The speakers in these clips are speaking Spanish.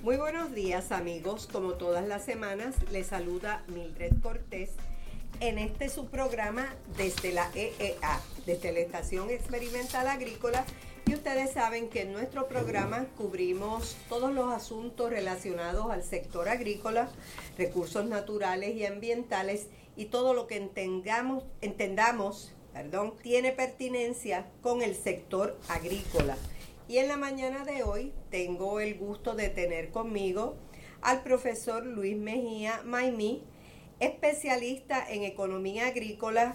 Muy buenos días amigos, como todas las semanas les saluda Mildred Cortés en este su programa desde la EEA, desde la Estación Experimental Agrícola ustedes saben que en nuestro programa cubrimos todos los asuntos relacionados al sector agrícola, recursos naturales y ambientales y todo lo que entendamos, entendamos perdón, tiene pertinencia con el sector agrícola. Y en la mañana de hoy tengo el gusto de tener conmigo al profesor Luis Mejía Maimí, especialista en economía agrícola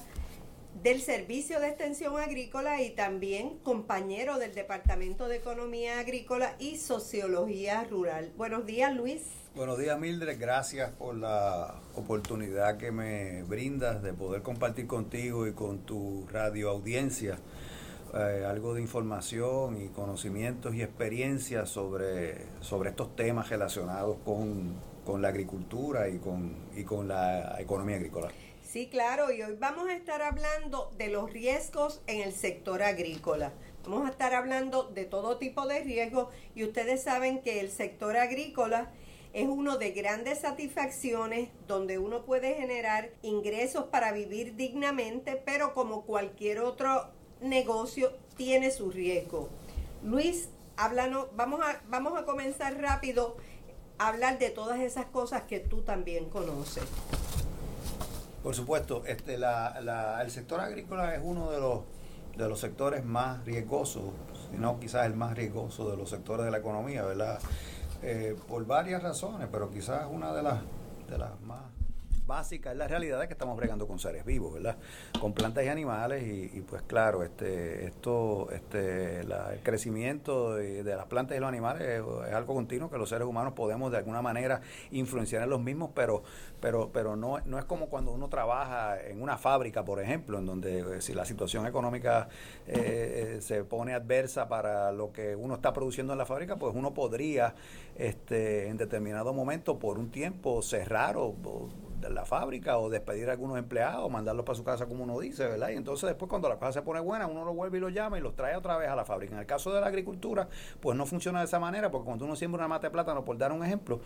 del Servicio de Extensión Agrícola y también compañero del Departamento de Economía Agrícola y Sociología Rural. Buenos días, Luis. Buenos días, Mildred. Gracias por la oportunidad que me brindas de poder compartir contigo y con tu radio audiencia eh, algo de información y conocimientos y experiencias sobre, sobre estos temas relacionados con, la agricultura y con, y con la economía agrícola. Sí, claro, y hoy vamos a estar hablando de los riesgos en el sector agrícola. Vamos a estar hablando de todo tipo de riesgos y ustedes saben que el sector agrícola es uno de grandes satisfacciones donde uno puede generar ingresos para vivir dignamente, pero como cualquier otro negocio tiene su riesgo. Luis, háblanos, vamos a, vamos a comenzar rápido a hablar de todas esas cosas que tú también conoces. Por supuesto, este, la, el sector agrícola es uno de los, de los sectores más riesgosos, si no quizás el más riesgoso de los sectores de la economía, ¿verdad? Eh, por varias razones, pero quizás una de las, de las más básica es la realidad que estamos bregando con seres vivos, ¿verdad? Con plantas y animales y, pues claro, este, esto, este, el crecimiento de, las plantas y los animales es, algo continuo que los seres humanos podemos de alguna manera influenciar en los mismos, pero, pero, pero no, no es como cuando uno trabaja en una fábrica, por ejemplo, en donde eh, si la situación económica eh, se pone adversa para lo que uno está produciendo en la fábrica, pues uno podría este, en determinado momento por un tiempo cerrar o la fábrica o despedir a algunos empleados, mandarlos para su casa como uno dice, ¿verdad? Y entonces después cuando la cosa se pone buena, uno lo vuelve y lo llama y los trae otra vez a la fábrica. En el caso de la agricultura, pues no funciona de esa manera, porque cuando uno siembra una mata de plátano, por dar un ejemplo,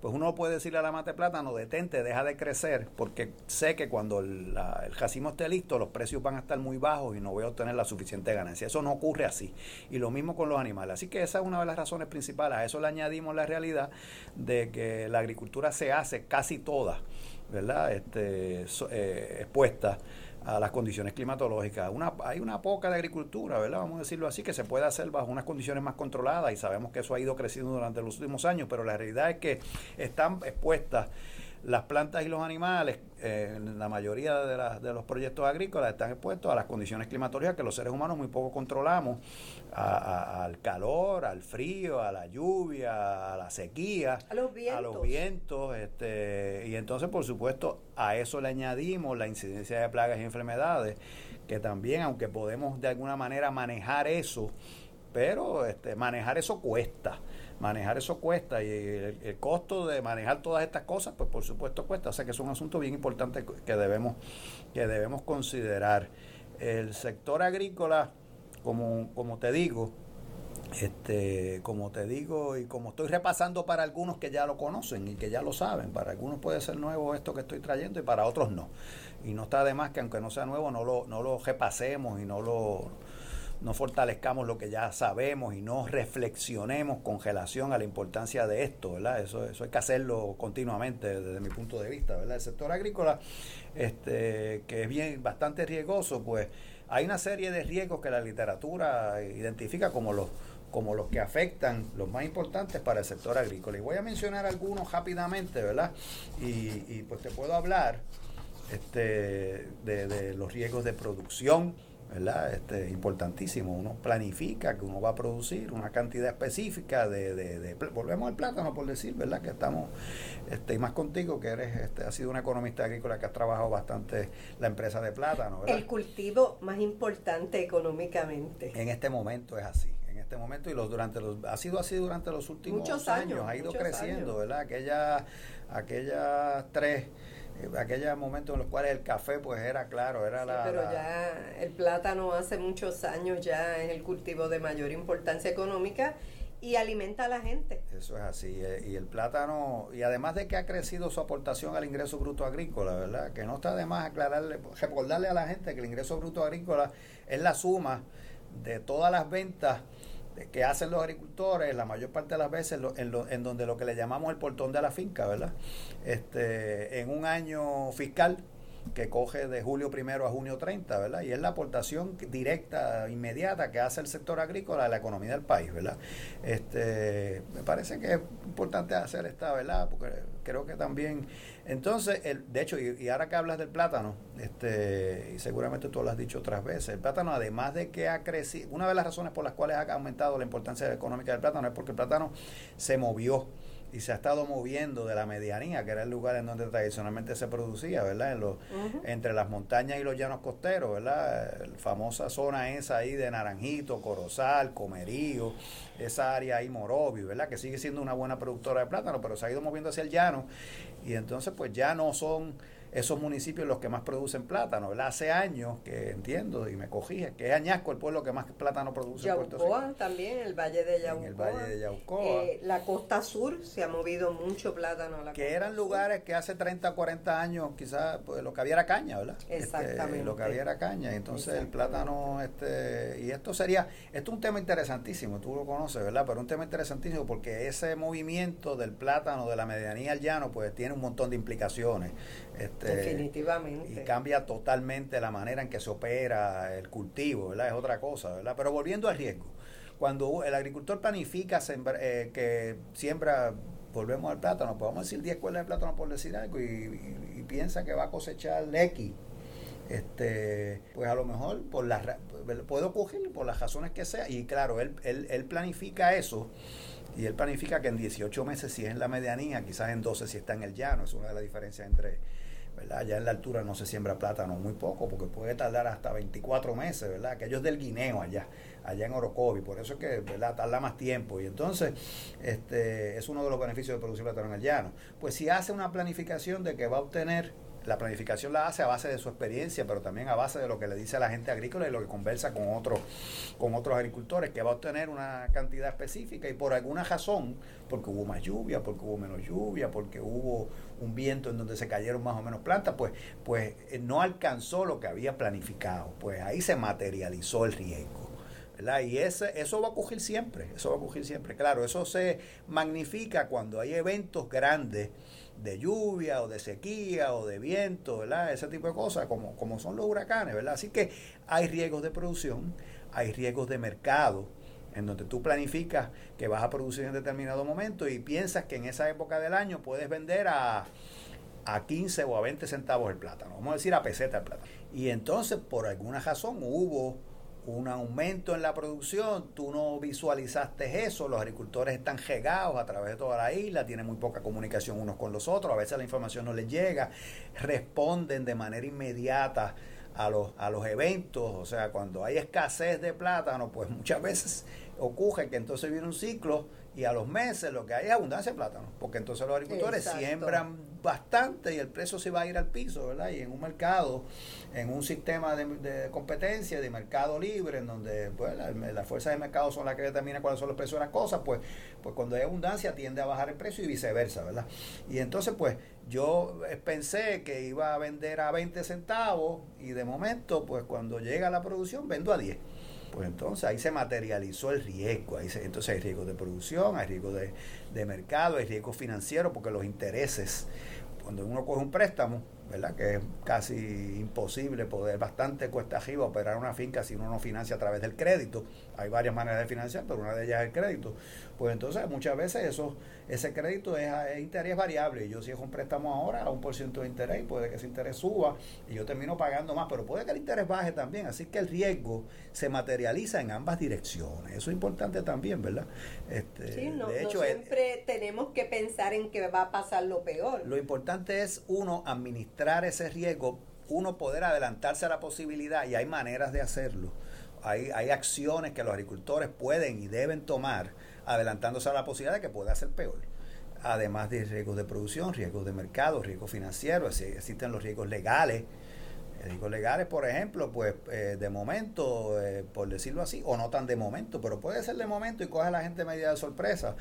pues uno puede decirle a la mata de plátano, detente, deja de crecer, porque sé que cuando el, el racimo esté listo, los precios van a estar muy bajos y no voy a obtener la suficiente ganancia. Eso no ocurre así. Y lo mismo con los animales. Así que esa es una de las razones principales. A eso le añadimos la realidad de que la agricultura se hace casi toda ¿verdad? Este, eh, expuestas a las condiciones climatológicas. Una, hay una poca de agricultura, ¿verdad? Vamos a decirlo así, que se puede hacer bajo unas condiciones más controladas y sabemos que eso ha ido creciendo durante los últimos años, pero la realidad es que están expuestas las plantas y los animales, eh, en la mayoría de, de, los proyectos agrícolas, están expuestos a las condiciones climatológicas que los seres humanos muy poco controlamos, al calor, al frío, a la lluvia, a la sequía, a los vientos. A los vientos este, y entonces, por supuesto, a eso le añadimos la incidencia de plagas y enfermedades, que también, aunque podemos de alguna manera manejar eso, pero este, manejar eso cuesta manejar eso cuesta y el, costo de manejar todas estas cosas, pues por supuesto cuesta. O sea que es un asunto bien importante que debemos, que debemos considerar. El sector agrícola, como, como te digo, este, como te digo y como estoy repasando para algunos que ya lo conocen y que ya lo saben, para algunos puede ser nuevo esto que estoy trayendo y para otros no. Y no está de más que aunque no sea nuevo, no lo, no lo repasemos y no lo no fortalezcamos lo que ya sabemos y no reflexionemos con relación a la importancia de esto, ¿verdad? Eso, eso hay que hacerlo continuamente desde mi punto de vista, ¿verdad? El sector agrícola, este, que es bien bastante riesgoso, pues hay una serie de riesgos que la literatura identifica como los como los que afectan los más importantes para el sector agrícola. Y voy a mencionar algunos rápidamente, ¿verdad? Y, y pues te puedo hablar este, de, de los riesgos de producción, ¿verdad? Este, importantísimo. Uno planifica que uno va a producir una cantidad específica de, de, volvemos al plátano por decir, ¿verdad? Que estamos, este, y más contigo que eres, este, has sido una economista agrícola que has trabajado bastante la empresa de plátano, El cultivo más importante económicamente. En este momento es así este momento y los durante los ha sido así durante los últimos años, ha ido creciendo, ¿verdad? Aquella aquellas tres aquellos momentos en los cuales el café pues era claro, era la... Pero ya el plátano hace muchos años ya es el cultivo de mayor importancia económica y alimenta a la gente. Eso es así. Eh, y el plátano, y además de que ha crecido su aportación al ingreso bruto agrícola, ¿verdad? Que no está de más aclararle, recordarle a la gente que el ingreso bruto agrícola es la suma de todas las ventas que hacen los agricultores, la mayor parte de las veces en, en donde lo que le llamamos el portón de la finca, ¿verdad? Este, en un año fiscal que coge de julio primero a junio 30, ¿verdad? Y es la aportación directa, inmediata que hace el sector agrícola a la economía del país, ¿verdad? Este, me parece que es importante hacer esta, ¿verdad? Porque creo que también, entonces, el, de hecho, y, ahora que hablas del plátano, este, y seguramente tú lo has dicho otras veces, el plátano, además de que ha crecido, una de las razones por las cuales ha aumentado la importancia económica del plátano es porque el plátano se movió y se ha estado moviendo de la medianía, que era el lugar en donde tradicionalmente se producía, ¿verdad? En los, Entre las montañas y los llanos costeros, ¿verdad? La famosa zona esa ahí de Naranjito, Corozal, Comerío, esa área ahí Morovio, ¿verdad? Que sigue siendo una buena productora de plátano, pero se ha ido moviendo hacia el llano y entonces pues ya no son esos municipios los que más producen plátano. ¿verdad? Hace años que entiendo y me cogí que es Añasco el pueblo que más plátano produce en Puerto Rico. también, el Valle de Yaucoa. el Valle de Yaucoa. Eh, la costa sur se ha movido mucho plátano. A la que eran lugares que hace 30, 40 años quizás pues, lo que había era caña, ¿verdad? Este, Exactamente. lo que había era caña. Entonces el plátano, este y esto sería, esto es un tema interesantísimo, tú lo conoces, ¿verdad? Pero un tema interesantísimo porque ese movimiento del plátano de la medianía al llano pues tiene un montón de implicaciones. Este, Definitivamente. Y cambia totalmente la manera en que se opera el cultivo, ¿verdad? Es otra cosa, ¿verdad? Pero volviendo al riesgo, cuando el agricultor planifica eh, que siembra, volvemos al plátano, podemos decir 10 cuerdas de plátano por decir algo, y, piensa que va a cosechar X, este, pues a lo mejor por las puede ocurrir por las razones que sea, y claro, él, él, él planifica eso y él planifica que en 18 meses si es en la medianía, quizás en 12 si está en el llano, es una de las diferencias entre ¿verdad? Ya en la altura no se siembra plátano muy poco, porque puede tardar hasta 24 meses, ¿verdad? Que ellos del guineo allá, allá en Orocovi, por eso es que, ¿verdad? Tarda más tiempo. Y entonces, este, es uno de los beneficios de producir plátano en el llano. Pues si hace una planificación de que va a obtener la planificación la hace a base de su experiencia, pero también a base de lo que le dice a la gente agrícola y lo que conversa con otros con otros agricultores, que va a obtener una cantidad específica y por alguna razón, porque hubo más lluvia, porque hubo menos lluvia, porque hubo un viento en donde se cayeron más o menos plantas, pues, pues eh, no alcanzó lo que había planificado. Pues ahí se materializó el riesgo. ¿verdad? Y ese, eso va a ocurrir siempre, eso va a ocurrir siempre. Claro, eso se magnifica cuando hay eventos grandes de lluvia o de sequía o de viento, ¿verdad? Ese tipo de cosas, como, como son los huracanes, ¿verdad? Así que hay riesgos de producción, hay riesgos de mercado, en donde tú planificas que vas a producir en determinado momento y piensas que en esa época del año puedes vender a, a 15 o a 20 centavos el plátano, vamos a decir a peseta el plátano. Y entonces, por alguna razón, hubo un aumento en la producción, tú no visualizaste eso, los agricultores están llegados a través de toda la isla, tienen muy poca comunicación unos con los otros, a veces la información no les llega, responden de manera inmediata a los, a los eventos, o sea, cuando hay escasez de plátano, pues muchas veces ocurre que entonces viene un ciclo y a los meses lo que hay es abundancia de plátano, porque entonces los agricultores siembran bastante y el precio se va a ir al piso, ¿verdad? Y en un mercado, en un sistema de, competencia, de mercado libre, en donde pues, las fuerzas de mercado son las que determinan cuáles son los precios de las cosas, pues, pues cuando hay abundancia tiende a bajar el precio y viceversa, ¿verdad? Y entonces, pues yo pensé que iba a vender a 20 centavos y de momento, pues cuando llega la producción, vendo a 10 pues entonces ahí se materializó el riesgo. Ahí entonces hay riesgo de producción, hay riesgo de, de mercado, hay riesgo financiero, porque los intereses, cuando uno coge un préstamo, ¿verdad? Que es casi imposible poder, bastante cuesta arriba operar una finca si uno no financia a través del crédito. Hay varias maneras de financiar, pero una de ellas es el crédito. Pues entonces muchas veces eso, ese crédito es, interés variable. Yo si es un préstamo ahora a un por ciento de interés, puede que ese interés suba y yo termino pagando más, pero puede que el interés baje también. Así que el riesgo se materializa en ambas direcciones. Eso es importante también, ¿verdad? Este, sí, no, de hecho, siempre tenemos que pensar en que va a pasar lo peor. Lo importante es uno administrar ese riesgo, uno poder adelantarse a la posibilidad y hay maneras de hacerlo. Hay, hay acciones que los agricultores pueden y deben tomar adelantándose a la posibilidad de que pueda ser peor. Además de riesgos de producción, riesgos de mercado, riesgos financieros, existen los riesgos legales. Riesgos legales, por ejemplo, pues eh, de momento, eh, por decirlo así, o no tan de momento, pero puede ser de momento y coge a la gente media de sorpresa,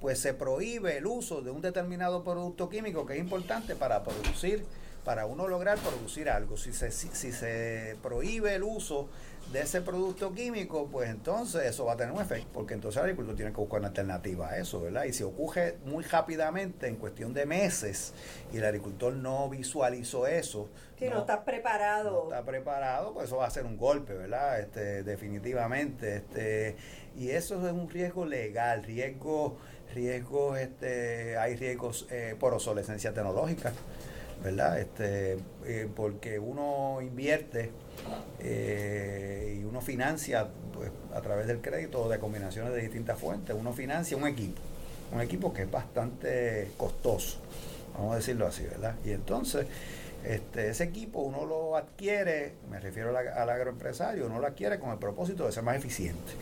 pues se prohíbe el uso de un determinado producto químico que es importante para producir, para uno lograr producir algo. Si se, si se prohíbe el uso de ese producto químico, pues entonces eso va a tener un efecto, porque entonces el agricultor tiene que buscar una alternativa a eso, ¿verdad? Y si ocurre muy rápidamente, en cuestión de meses, y el agricultor no visualizó eso. Si no, está preparado. No está preparado, pues eso va a ser un golpe, ¿verdad? Este, definitivamente. Este, y eso es un riesgo legal, riesgo, riesgos, este, hay riesgos eh, por obsolescencia tecnológica. ¿Verdad? Este, eh, porque uno invierte eh, y uno financia pues, a través del crédito o de combinaciones de distintas fuentes, uno financia un equipo, un equipo que es bastante costoso, vamos a decirlo así, ¿verdad? Y entonces, este, ese equipo uno lo adquiere, me refiero al, agroempresario, uno lo adquiere con el propósito de ser más eficiente.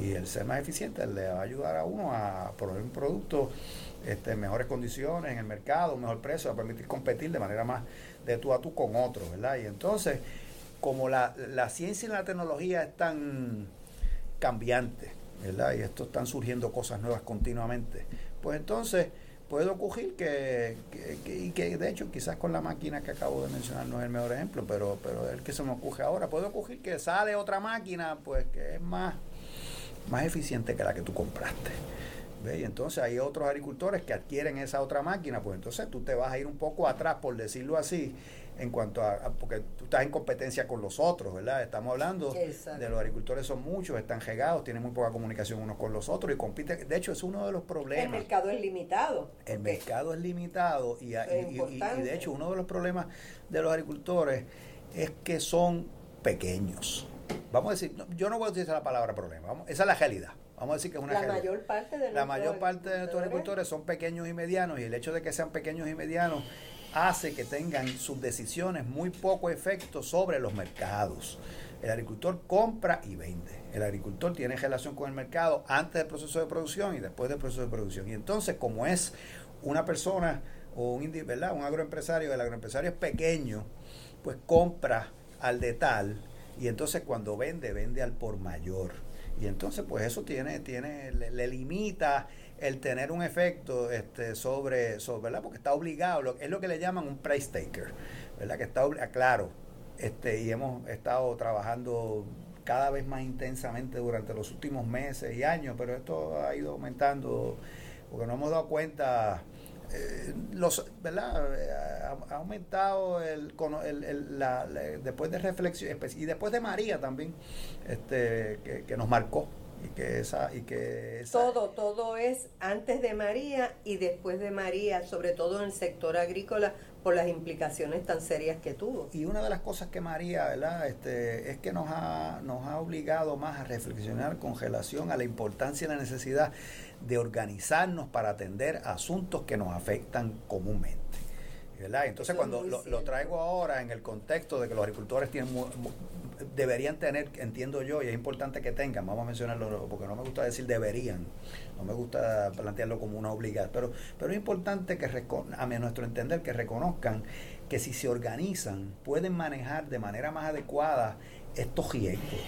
Y el ser más eficiente le va a ayudar a uno a poner un producto este, mejores condiciones en el mercado, un mejor precio, va a permitir competir de manera más de tú a tú con otros, ¿verdad? Y entonces, como la, ciencia y la tecnología están cambiantes, ¿verdad? Y esto están surgiendo cosas nuevas continuamente, pues entonces puede ocurrir que, y que de hecho quizás con la máquina que acabo de mencionar no es el mejor ejemplo, pero, pero el que se me ocurre ahora, puede ocurrir que sale otra máquina pues que es más, más eficiente que la que tú compraste. Y entonces hay otros agricultores que adquieren esa otra máquina, pues entonces tú te vas a ir un poco atrás, por decirlo así, en cuanto a, porque tú estás en competencia con los otros, ¿verdad? Estamos hablando de los agricultores son muchos, están regados, tienen muy poca comunicación unos con los otros y compiten. De hecho, es uno de los problemas. El mercado es limitado. El mercado es limitado y, y, de hecho uno de los problemas de los agricultores es que son pequeños. Vamos a decir, yo no voy a utilizar la palabra problema, vamos, esa es la realidad. Vamos a decir que es una La mayor parte de La mayor parte de nuestros agricultores son pequeños y medianos y el hecho de que sean pequeños y medianos hace que tengan sus decisiones muy poco efecto sobre los mercados. El agricultor compra y vende. El agricultor tiene relación con el mercado antes del proceso de producción y después del proceso de producción. Y entonces, como es una persona o un, ¿verdad? un agroempresario, el agroempresario es pequeño, pues compra al de tal y entonces cuando vende, vende al por mayor. Y entonces, pues eso tiene, tiene, le, limita el tener un efecto este, sobre, sobre, ¿verdad? Porque está obligado, es lo que le llaman un price taker, ¿verdad? Que está, ah, claro, este, y hemos estado trabajando cada vez más intensamente durante los últimos meses y años, pero esto ha ido aumentando, porque nos hemos dado cuenta eh, los, ¿verdad? Ha, aumentado el, el, la, después de reflexión y después de María también, este, que, nos marcó y que esa y que todo todo es antes de María y después de María sobre todo en el sector agrícola por las implicaciones tan serias que tuvo. Y una de las cosas que María, ¿verdad? Este, es que nos ha, nos ha obligado más a reflexionar con relación a la importancia y la necesidad de organizarnos para atender asuntos que nos afectan comúnmente. ¿verdad? Entonces, cuando lo, traigo ahora en el contexto de que los agricultores tienen deberían tener, entiendo yo, y es importante que tengan, vamos a mencionarlo, porque no me gusta decir deberían, no me gusta plantearlo como una obligación, pero, pero es importante que, a nuestro entender, que reconozcan que si se organizan, pueden manejar de manera más adecuada estos riesgos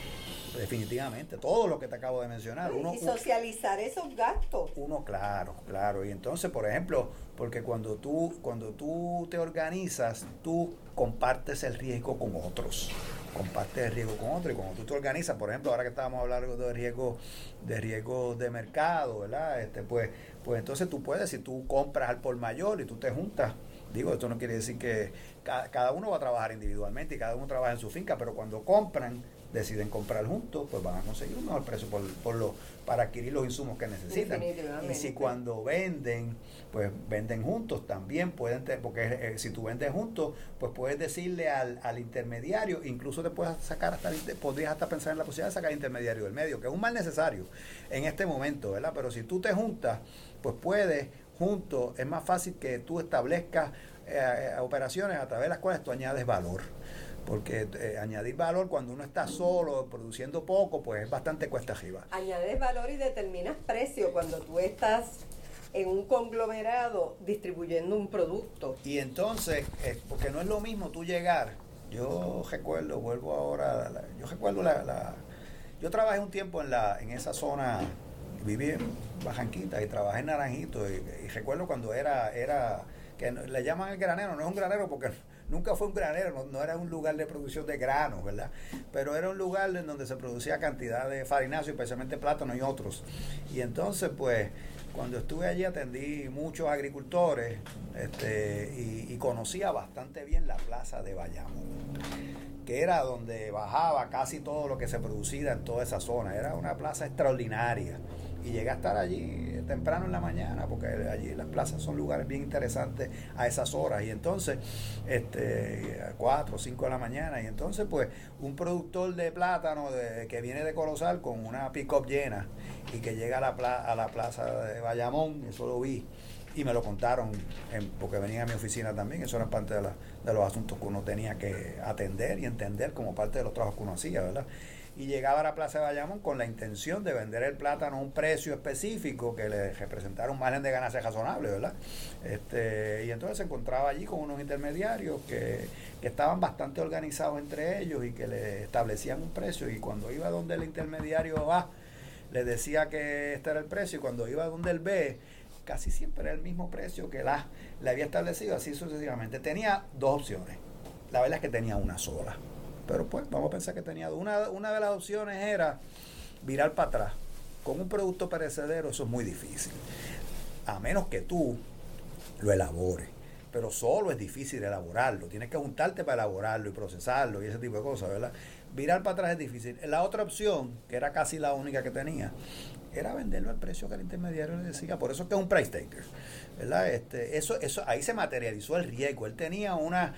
definitivamente, todo lo que te acabo de mencionar. Uno, y socializar esos gastos. Uno, claro, claro. Y entonces, por ejemplo, porque cuando tú, cuando tú te organizas, tú compartes el riesgo con otros. Compartes el riesgo con otros. Y cuando tú te organizas, por ejemplo, ahora que estábamos hablando de riesgo, de riesgo de mercado, ¿verdad? Este, pues, pues entonces tú puedes, si tú compras al por mayor y tú te juntas, digo, esto no quiere decir que cada, cada uno va a trabajar individualmente y cada uno trabaja en su finca, pero cuando compran, deciden comprar juntos, pues van a conseguir un mejor precio por, por lo, para adquirir los insumos que necesitan. Y si cuando venden, pues venden juntos, también pueden, porque eh, si tú vendes juntos, pues puedes decirle al, al intermediario, incluso te puedes sacar hasta, podrías hasta pensar en la posibilidad de sacar al intermediario del medio, que es un mal necesario en este momento, ¿verdad? Pero si tú te juntas, pues puedes juntos, es más fácil que tú establezcas eh, eh, operaciones a través de las cuales tú añades valor. Porque eh, añadir valor cuando uno está solo, produciendo poco, pues es bastante cuesta arriba. Añades valor y determinas precio cuando tú estás en un conglomerado distribuyendo un producto. Y entonces, eh, porque no es lo mismo tú llegar, yo recuerdo, vuelvo ahora, yo recuerdo la, yo trabajé un tiempo en la en esa zona, viví en Bajanquita y trabajé en Naranjito y, y recuerdo cuando era era que le llaman el granero, no es un granero porque nunca fue un granero, no, era un lugar de producción de granos, ¿verdad? Pero era un lugar en donde se producía cantidad de farináceos, especialmente plátano y otros. Y entonces, pues, cuando estuve allí atendí muchos agricultores este, y, y conocía bastante bien la plaza de Bayamón, que era donde bajaba casi todo lo que se producía en toda esa zona. Era una plaza extraordinaria y llegué a estar allí temprano en la mañana, porque allí las plazas son lugares bien interesantes a esas horas. Y entonces, este, a 4 o 5 de la mañana, y entonces, pues, un productor de plátano que viene de Colosal con una pick-up llena y que llega a la, a la plaza de Bayamón, eso lo vi y me lo contaron porque venía a mi oficina también, eso era parte de, de los asuntos que uno tenía que atender y entender como parte de los trabajos que uno hacía, ¿verdad? Y llegaba a la Plaza de Bayamón con la intención de vender el plátano a un precio específico que le representara un margen de ganancia razonable, ¿verdad? Este, y entonces se encontraba allí con unos intermediarios que, estaban bastante organizados entre ellos y que le establecían un precio y cuando iba donde el intermediario A le decía que este era el precio y cuando iba donde el B casi siempre era el mismo precio que el A le había establecido, así sucesivamente. Tenía dos opciones. La verdad es que tenía una sola pero pues vamos a pensar que tenía una, una de las opciones era virar para atrás. Con un producto perecedero eso es muy difícil. A menos que tú lo elabores. Pero solo es difícil elaborarlo. Tienes que juntarte para elaborarlo y procesarlo y ese tipo de cosas, ¿verdad? Virar para atrás es difícil. La otra opción, que era casi la única que tenía, era venderlo al precio que el intermediario le decía. Por eso es que es un price taker. ¿verdad? Este, eso, eso, ahí se materializó el riesgo. Él tenía una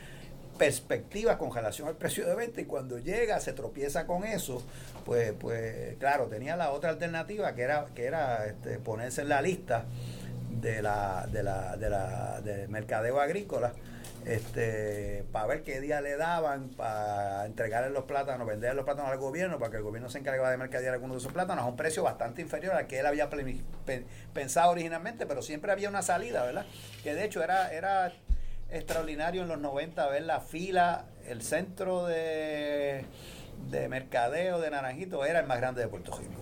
perspectiva con relación al precio de venta y cuando llega se tropieza con eso, pues, pues claro, tenía la otra alternativa que era, que era este, ponerse en la lista de la, de la, de la de mercadeo agrícola este, para ver qué día le daban para entregarle los plátanos, vender los plátanos al gobierno, para que el gobierno se encargara de mercadear algunos de esos plátanos a un precio bastante inferior al que él había pensado originalmente, pero siempre había una salida, ¿verdad? Que de hecho era, era extraordinario en los 90 ver la fila, el centro de, de mercadeo de Naranjito era el más grande de Puerto Rico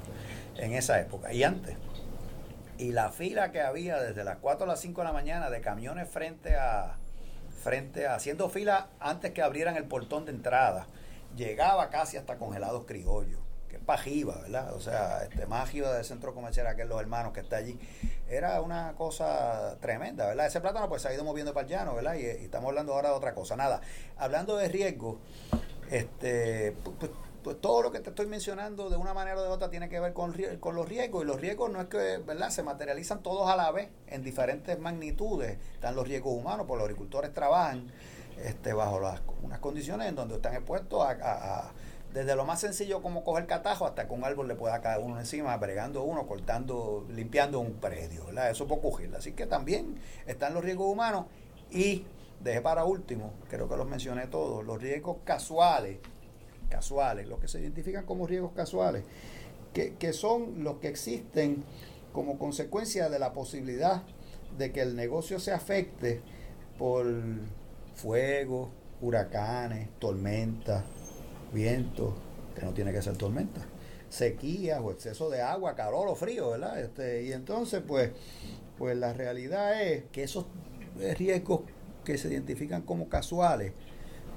en esa época y antes. Y la fila que había desde las 4 a las 5 de la mañana de camiones frente a frente a haciendo fila antes que abrieran el portón de entrada, llegaba casi hasta congelados criollos Pajiva, ¿verdad? O sea, este Magiva del centro comercial, aquel los hermanos que está allí, era una cosa tremenda, ¿verdad? Ese plátano pues se ha ido moviendo para el llano, ¿verdad? Y, estamos hablando ahora de otra cosa. Nada, hablando de riesgo, este, pues, pues, todo lo que te estoy mencionando de una manera o de otra tiene que ver con, con los riesgos y los riesgos no es que, ¿verdad? Se materializan todos a la vez en diferentes magnitudes. Están los riesgos humanos, porque los agricultores trabajan este, bajo unas condiciones en donde están expuestos a desde lo más sencillo como coger catajo hasta que un árbol le pueda caer uno encima, bregando uno, cortando, limpiando un predio, ¿verdad? Eso puede ocurrir. Así que también están los riesgos humanos y dejé para último, creo que los mencioné todos, los riesgos casuales, casuales, los que se identifican como riesgos casuales, que, que son los que existen como consecuencia de la posibilidad de que el negocio se afecte por fuego, huracanes, tormentas, viento, que no tiene que ser tormenta, sequía o exceso de agua, calor o frío, ¿verdad? Este, y entonces, pues, pues la realidad es que esos riesgos que se identifican como casuales,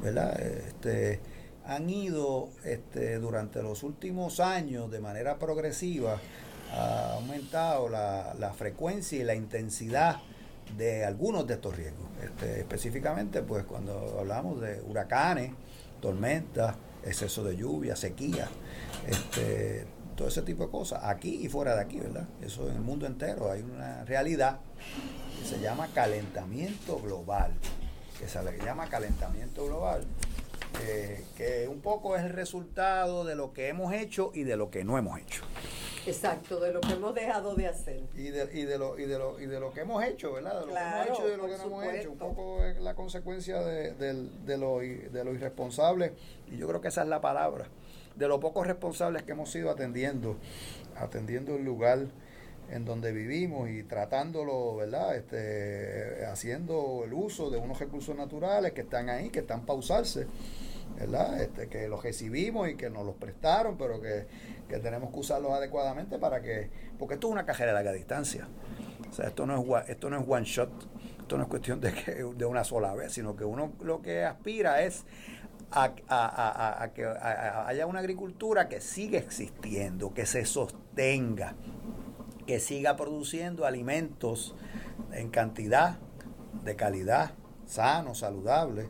¿verdad? Este, han ido este, durante los últimos años de manera progresiva, ha aumentado la, la frecuencia y la intensidad de algunos de estos riesgos. Este, específicamente, pues cuando hablamos de huracanes, tormentas, exceso de lluvia, sequía, este, todo ese tipo de cosas, aquí y fuera de aquí, ¿verdad? Eso en el mundo entero hay una realidad que se llama calentamiento global, que se le llama calentamiento global, que un poco es el resultado de lo que hemos hecho y de lo que no hemos hecho. Exacto, de lo que hemos dejado de hacer. Y de, y de, lo, y de, lo, y de lo que hemos hecho, ¿verdad? De lo que hemos hecho y de lo que no hemos hecho. Un poco es la consecuencia de, de, lo, de lo irresponsable. Y yo creo que esa es la palabra. De lo poco responsables que hemos sido atendiendo, atendiendo el lugar en donde vivimos y tratándolo, ¿verdad? Este, haciendo el uso de unos recursos naturales que están ahí, que están para usarse, ¿verdad? Este, que los recibimos y que nos los prestaron, pero que, tenemos que usarlos adecuadamente para que, porque esto es una cajera de larga distancia. O sea, esto no es, esto no es one shot, esto no es cuestión de, que, de una sola vez, sino que uno lo que aspira es a, a, que haya una agricultura que siga existiendo, que se sostenga, que siga produciendo alimentos en cantidad, de calidad, sanos, saludables,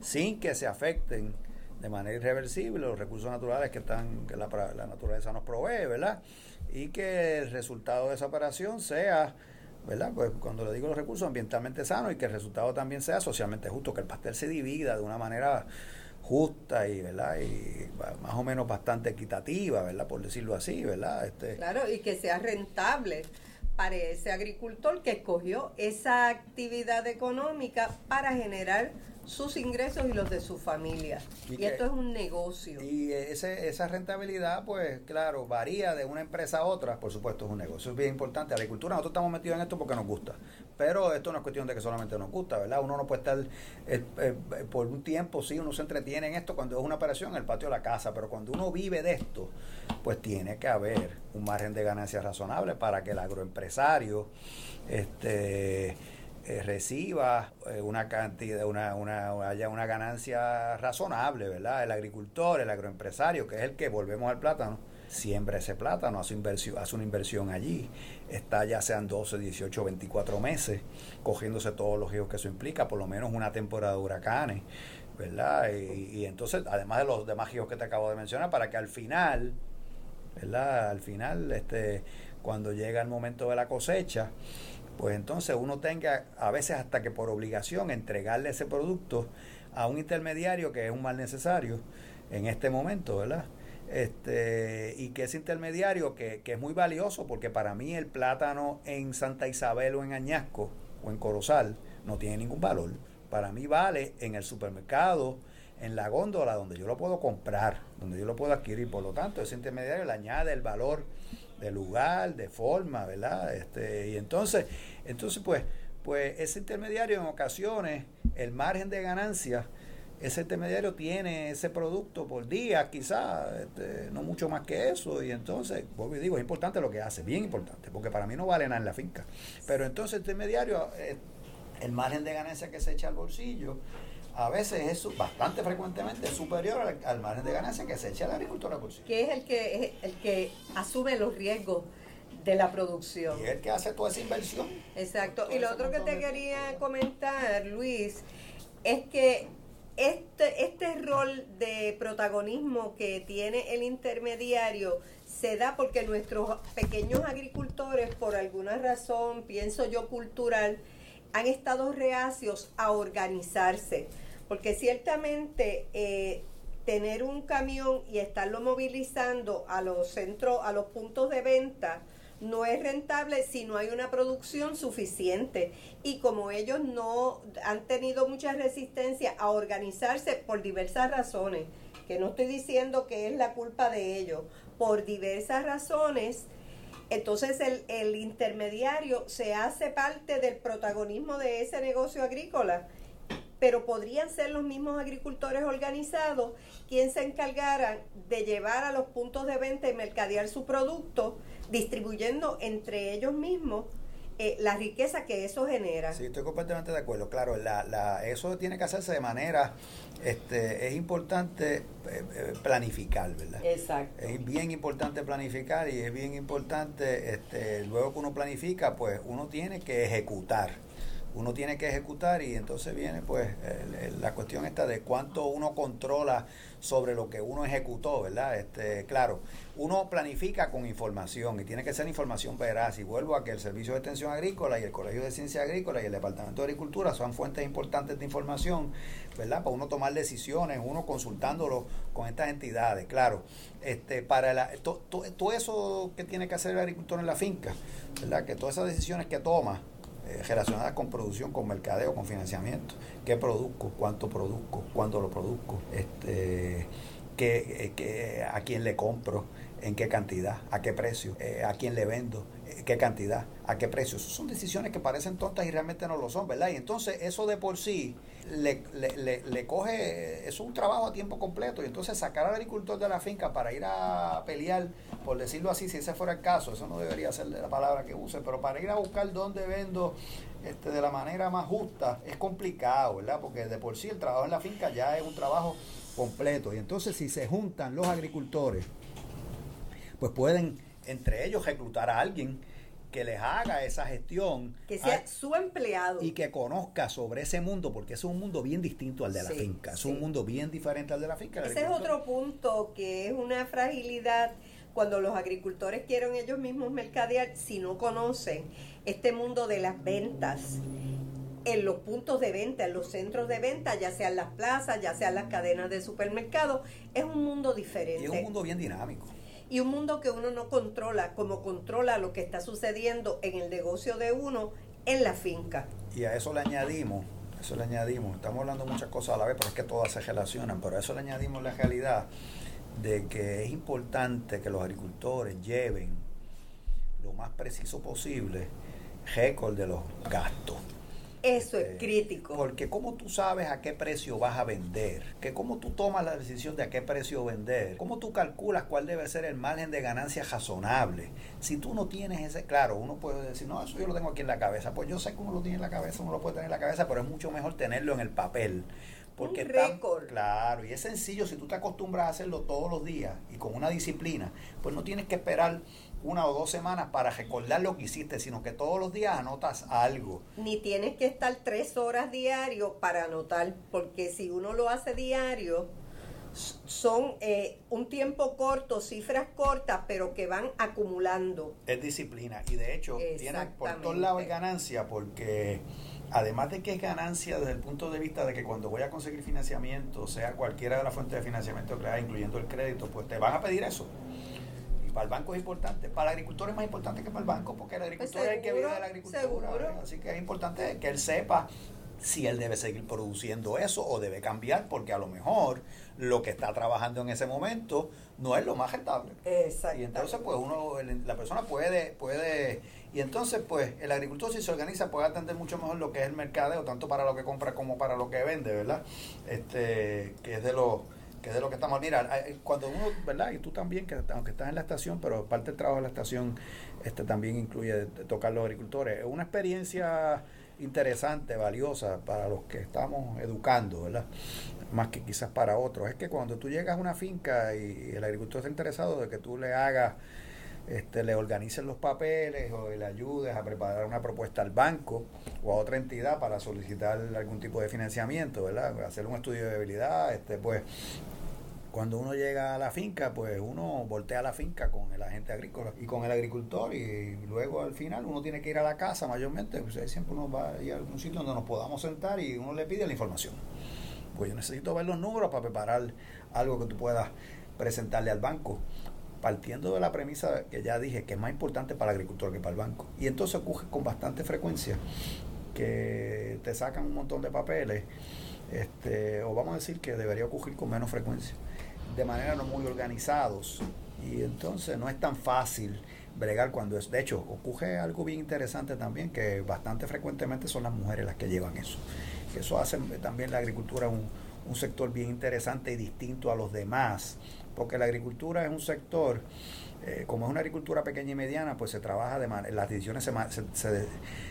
sin que se afecten de manera irreversible los recursos naturales que están que la, naturaleza nos provee, ¿verdad? Y que el resultado de esa operación sea, ¿verdad? Pues cuando le digo los recursos ambientalmente sanos y que el resultado también sea socialmente justo, que el pastel se divida de una manera justa y verdad y más o menos bastante equitativa verdad por decirlo así verdad este claro y que sea rentable para ese agricultor que escogió esa actividad económica para generar sus ingresos y los de su familia. Y, esto es un negocio. Y ese, esa rentabilidad, pues claro, varía de una empresa a otra, por supuesto es un negocio, es bien importante. La agricultura, nosotros estamos metidos en esto porque nos gusta, pero esto no es cuestión de que solamente nos gusta, ¿verdad? Uno no puede estar eh, eh, por un tiempo, sí, uno se entretiene en esto cuando es una operación en el patio de la casa, pero cuando uno vive de esto, pues tiene que haber un margen de ganancia razonable para que el agroempresario, este eh, reciba eh, una cantidad, una, una, haya una ganancia razonable, ¿verdad? El agricultor, el agroempresario, que es el que, volvemos al plátano, siembra ese plátano, hace, inversión, hace una inversión allí, está ya sean 12, 18, 24 meses, cogiéndose todos los riesgos que eso implica, por lo menos una temporada de huracanes, ¿verdad? Y, entonces, además de los demás giros que te acabo de mencionar, para que al final, ¿verdad? Al final, este, cuando llega el momento de la cosecha, pues entonces uno tenga a veces hasta que por obligación entregarle ese producto a un intermediario que es un mal necesario en este momento, ¿verdad? Este, y que ese intermediario que, que es muy valioso porque para mí el plátano en Santa Isabel o en Añasco o en Corozal no tiene ningún valor. Para mí vale en el supermercado, en la góndola donde yo lo puedo comprar, donde yo lo puedo adquirir. Por lo tanto, ese intermediario le añade el valor de lugar, de forma, ¿verdad? Este, y entonces, entonces pues, pues ese intermediario en ocasiones, el margen de ganancia, ese intermediario tiene ese producto por día, quizás, este, no mucho más que eso, y entonces, vuelvo y digo, es importante lo que hace, bien importante, porque para mí no vale nada en la finca. Pero entonces el intermediario, eh, el margen de ganancia que se echa al bolsillo, a veces es bastante frecuentemente superior al, margen de ganancia que se echa la agricultura por sí. Que es el que, es el que asume los riesgos de la producción. Y es el que hace toda esa inversión. Exacto. Y lo otro que te quería comentar, Luis, es que este, este rol de protagonismo que tiene el intermediario se da porque nuestros pequeños agricultores, por alguna razón, pienso yo cultural, han estado reacios a organizarse porque ciertamente eh, tener un camión y estarlo movilizando a los centros, a los puntos de venta, no es rentable si no hay una producción suficiente. Y como ellos no han tenido mucha resistencia a organizarse por diversas razones, que no estoy diciendo que es la culpa de ellos, por diversas razones, entonces el, el intermediario se hace parte del protagonismo de ese negocio agrícola pero podrían ser los mismos agricultores organizados quienes se encargaran de llevar a los puntos de venta y mercadear su producto, distribuyendo entre ellos mismos eh, la riqueza que eso genera. Sí, estoy completamente de acuerdo. Claro, la, la, eso tiene que hacerse de manera, este, es importante eh, eh, planificar, ¿verdad? Exacto. Es bien importante planificar y es bien importante, este, luego que uno planifica, pues uno tiene que ejecutar uno tiene que ejecutar y entonces viene pues la cuestión esta de cuánto uno controla sobre lo que uno ejecutó, ¿verdad? Este, claro, uno planifica con información y tiene que ser información veraz. Y vuelvo a que el Servicio de Extensión Agrícola y el Colegio de Ciencia Agrícola y el Departamento de Agricultura son fuentes importantes de información, ¿verdad? Para uno tomar decisiones, uno consultándolo con estas entidades. Claro, este, para la, todo eso que tiene que hacer el agricultor en la finca, ¿verdad? Que todas esas decisiones que toma, eh, relacionadas con producción, con mercadeo, con financiamiento. ¿Qué produzco? ¿Cuánto produzco? ¿Cuándo lo produzco? Este, ¿qué, eh, ¿A quién le compro? ¿En qué cantidad? ¿A qué precio? Eh, ¿A quién le vendo? ¿Qué cantidad? ¿A qué precio? son decisiones que parecen tontas y realmente no lo son, ¿verdad? Y entonces eso de por sí le, coge, es un trabajo a tiempo completo. Y entonces sacar al agricultor de la finca para ir a pelear, por decirlo así, si ese fuera el caso, eso no debería ser la palabra que use, pero para ir a buscar dónde vendo este, de la manera más justa es complicado, ¿verdad? Porque de por sí el trabajo en la finca ya es un trabajo completo. Y entonces si se juntan los agricultores, pues pueden entre ellos reclutar a alguien que les haga esa gestión. Que sea su empleado. Y que conozca sobre ese mundo, porque es un mundo bien distinto al de la finca. Es un mundo bien diferente al de la finca. Ese es otro punto que es una fragilidad cuando los agricultores quieren ellos mismos mercadear, si no conocen este mundo de las ventas en los puntos de venta, en los centros de venta, ya sean las plazas, ya sean las cadenas de supermercados, es un mundo diferente. Y es un mundo bien dinámico y un mundo que uno no controla, como controla lo que está sucediendo en el negocio de uno en la finca. Y a eso le añadimos, eso le añadimos, estamos hablando muchas cosas a la vez, pero es que todas se relacionan, pero a eso le añadimos la realidad de que es importante que los agricultores lleven lo más preciso posible récord de los gastos eso es eh, crítico. Porque cómo tú sabes a qué precio vas a vender, que cómo tú tomas la decisión de a qué precio vender, cómo tú calculas cuál debe ser el margen de ganancia razonable. Si tú no tienes ese, claro, uno puede decir, no, eso yo lo tengo aquí en la cabeza. Pues yo sé que uno lo tiene en la cabeza, uno lo puede tener en la cabeza, pero es mucho mejor tenerlo en el papel. Porque récord. Claro, y es sencillo si tú te acostumbras a hacerlo todos los días y con una disciplina, pues no tienes que esperar una o dos semanas para recordar lo que hiciste, sino que todos los días anotas algo. Ni tienes que estar tres horas diario para anotar, porque si uno lo hace diario, son eh, un tiempo corto, cifras cortas, pero que van acumulando. Es disciplina y de hecho tiene por todos lados ganancia porque además de que es ganancia desde el punto de vista de que cuando voy a conseguir financiamiento, sea cualquiera de las fuentes de financiamiento que haya, incluyendo el crédito, pues te van a pedir eso para el banco es importante, para el agricultor es más importante que para el banco, porque el agricultor es el que vive de la agricultura. Así que es importante que él sepa si él debe seguir produciendo eso o debe cambiar, porque a lo mejor lo que está trabajando en ese momento no es lo más rentable. Y entonces, pues uno, la persona puede, puede, y entonces, pues el agricultor si se organiza puede atender mucho mejor lo que es el mercadeo, tanto para lo que compra como para lo que vende, ¿verdad? Este, que es de los que es de lo que estamos. Mira, cuando uno, ¿verdad? Y tú también, que aunque estás en la estación, pero parte del trabajo de la estación este también incluye tocar los agricultores. Es una experiencia interesante, valiosa para los que estamos educando, ¿verdad? Más que quizás para otros. Es que cuando tú llegas a una finca y el agricultor está interesado de que tú le hagas, este, le organices los papeles o le ayudes a preparar una propuesta al banco o a otra entidad para solicitar algún tipo de financiamiento, ¿verdad? Hacer un estudio de debilidad, este, pues cuando uno llega a la finca, pues uno voltea la finca con el agente agrícola y con el agricultor y luego al final uno tiene que ir a la casa mayormente, pues siempre uno va a ir a algún sitio donde nos podamos sentar y uno le pide la información. Pues yo necesito ver los números para preparar algo que tú puedas presentarle al banco, partiendo de la premisa que ya dije, que es más importante para el agricultor que para el banco. Y entonces ocurre con bastante frecuencia que te sacan un montón de papeles, este, o vamos a decir que debería ocurrir con menos frecuencia de manera no muy organizados y entonces no es tan fácil bregar cuando es. De hecho, ocurre algo bien interesante también, que bastante frecuentemente son las mujeres las que llevan eso. Eso hace también la agricultura un, un sector bien interesante y distinto a los demás, porque la agricultura es un sector eh, como es una agricultura pequeña y mediana, pues se trabaja de manera, las decisiones se,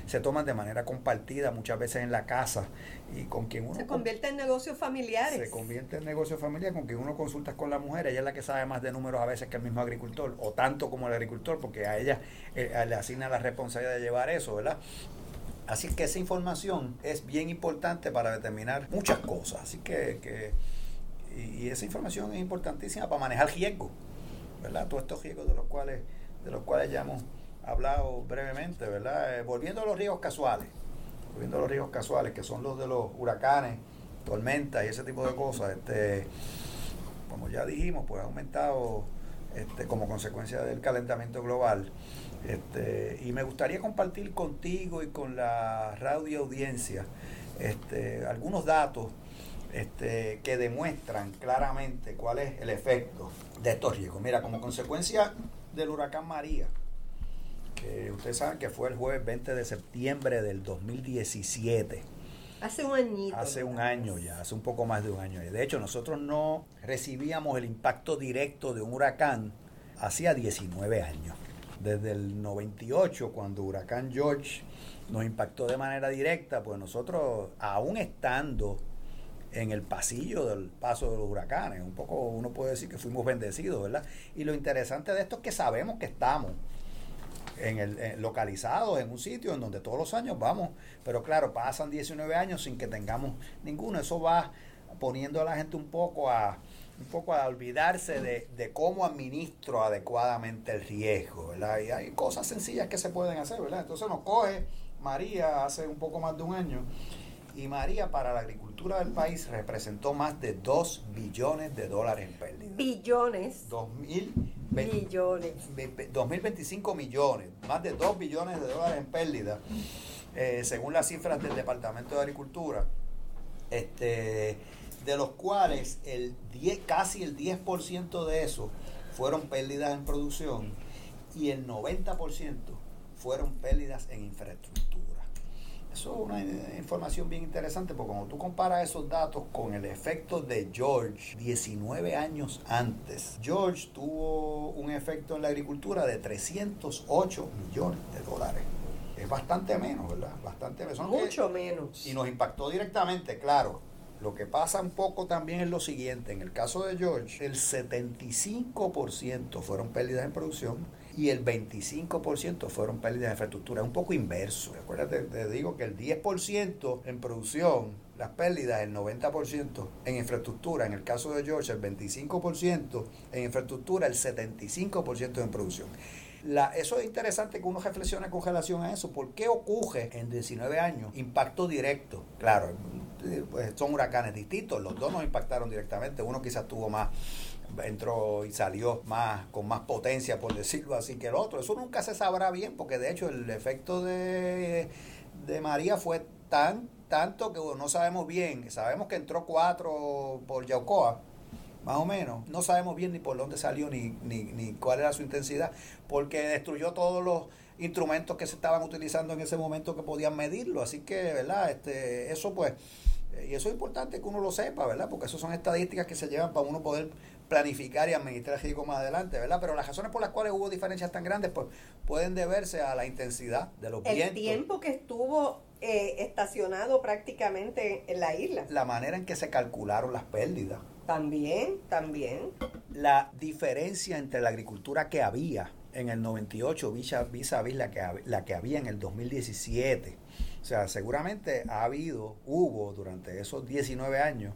se, toman de manera compartida, muchas veces en la casa, y con quien uno... Se convierte en negocios familiares. Se convierte en negocios familiares, con quien uno consulta con la mujer, ella es la que sabe más de números a veces que el mismo agricultor, o tanto como el agricultor, porque a ella eh, le asigna la responsabilidad de llevar eso, ¿verdad? Así que esa información es bien importante para determinar muchas cosas. Así que, y, esa información es importantísima para manejar riesgos, ¿verdad? Todos estos riesgos de los cuales, de los cuales ya hemos hablado brevemente, ¿verdad? Eh, volviendo a los riesgos casuales, volviendo a los riesgos casuales, que son los de los huracanes, tormentas y ese tipo de cosas, este, como ya dijimos, pues ha aumentado este, como consecuencia del calentamiento global. Este, y me gustaría compartir contigo y con la radio audiencia este, algunos datos este, que demuestran claramente cuál es el efecto de estos riesgos. Mira, como consecuencia del huracán María, que ustedes saben que fue el jueves 20 de septiembre del 2017. Hace un añito. Hace un año ya, hace un poco más de un año. De hecho, nosotros no recibíamos el impacto directo de un huracán hacía 19 años desde el 98, cuando Huracán George nos impactó de manera directa, pues nosotros, aún estando en el pasillo del paso de los huracanes, un poco uno puede decir que fuimos bendecidos, ¿verdad? Y lo interesante de esto es que sabemos que estamos en el, localizados en un sitio en donde todos los años vamos, pero claro, pasan 19 años sin que tengamos ninguno, eso va poniendo a la gente un poco a un poco a olvidarse de, cómo administro adecuadamente el riesgo, ¿verdad? Y hay cosas sencillas que se pueden hacer, ¿verdad? Entonces nos coge María hace un poco más de un año y María para la agricultura del país representó más de 2 billones de dólares en pérdida. Billones. 2000 billones. 2025 millones, más de 2 billones de dólares en pérdida, eh, según las cifras del Departamento de Agricultura. Este de los cuales el 10, casi el 10% de eso fueron pérdidas en producción y el 90% fueron pérdidas en infraestructura. Eso es una información bien interesante porque cuando tú comparas esos datos con el efecto de George 19 años antes, George tuvo un efecto en la agricultura de 308 millones de dólares. Es bastante menos, ¿verdad? Bastante menos. Mucho menos. Y nos impactó directamente, claro lo que pasa un poco también es lo siguiente, en el caso de George, el 75% fueron pérdidas en producción y el 25% fueron pérdidas en infraestructura. Es un poco inverso. Acuérdate, te digo que el 10% en producción, las pérdidas, el 90% en infraestructura. En el caso de George, el 25% en infraestructura, el 75% en producción. La, eso es interesante que uno reflexione con relación a eso. ¿Por qué ocurre en 19 años impacto directo? Claro, pues son huracanes distintos, los dos nos impactaron directamente, uno quizás tuvo más, entró y salió más, con más potencia, por decirlo así, que el otro. Eso nunca se sabrá bien, porque de hecho el efecto de, de María fue tan, tanto que no sabemos bien, sabemos que entró cuatro por Yaucoa, más o menos. No sabemos bien ni por dónde salió ni, ni, ni cuál era su intensidad, porque destruyó todos los instrumentos que se estaban utilizando en ese momento que podían medirlo. Así que, ¿verdad? Este, eso pues, y eso es importante que uno lo sepa, ¿verdad? Porque eso son estadísticas que se llevan para uno poder planificar y administrar el riesgo más adelante, ¿verdad? Pero las razones por las cuales hubo diferencias tan grandes, pues pueden deberse a la intensidad de los vientos. El tiempo que estuvo eh, estacionado prácticamente en la isla. La manera en que se calcularon las pérdidas. También, también. La diferencia entre la agricultura que había en el 98 vis a vis la que, la que había en el 2017. O sea, seguramente ha habido, hubo durante esos 19 años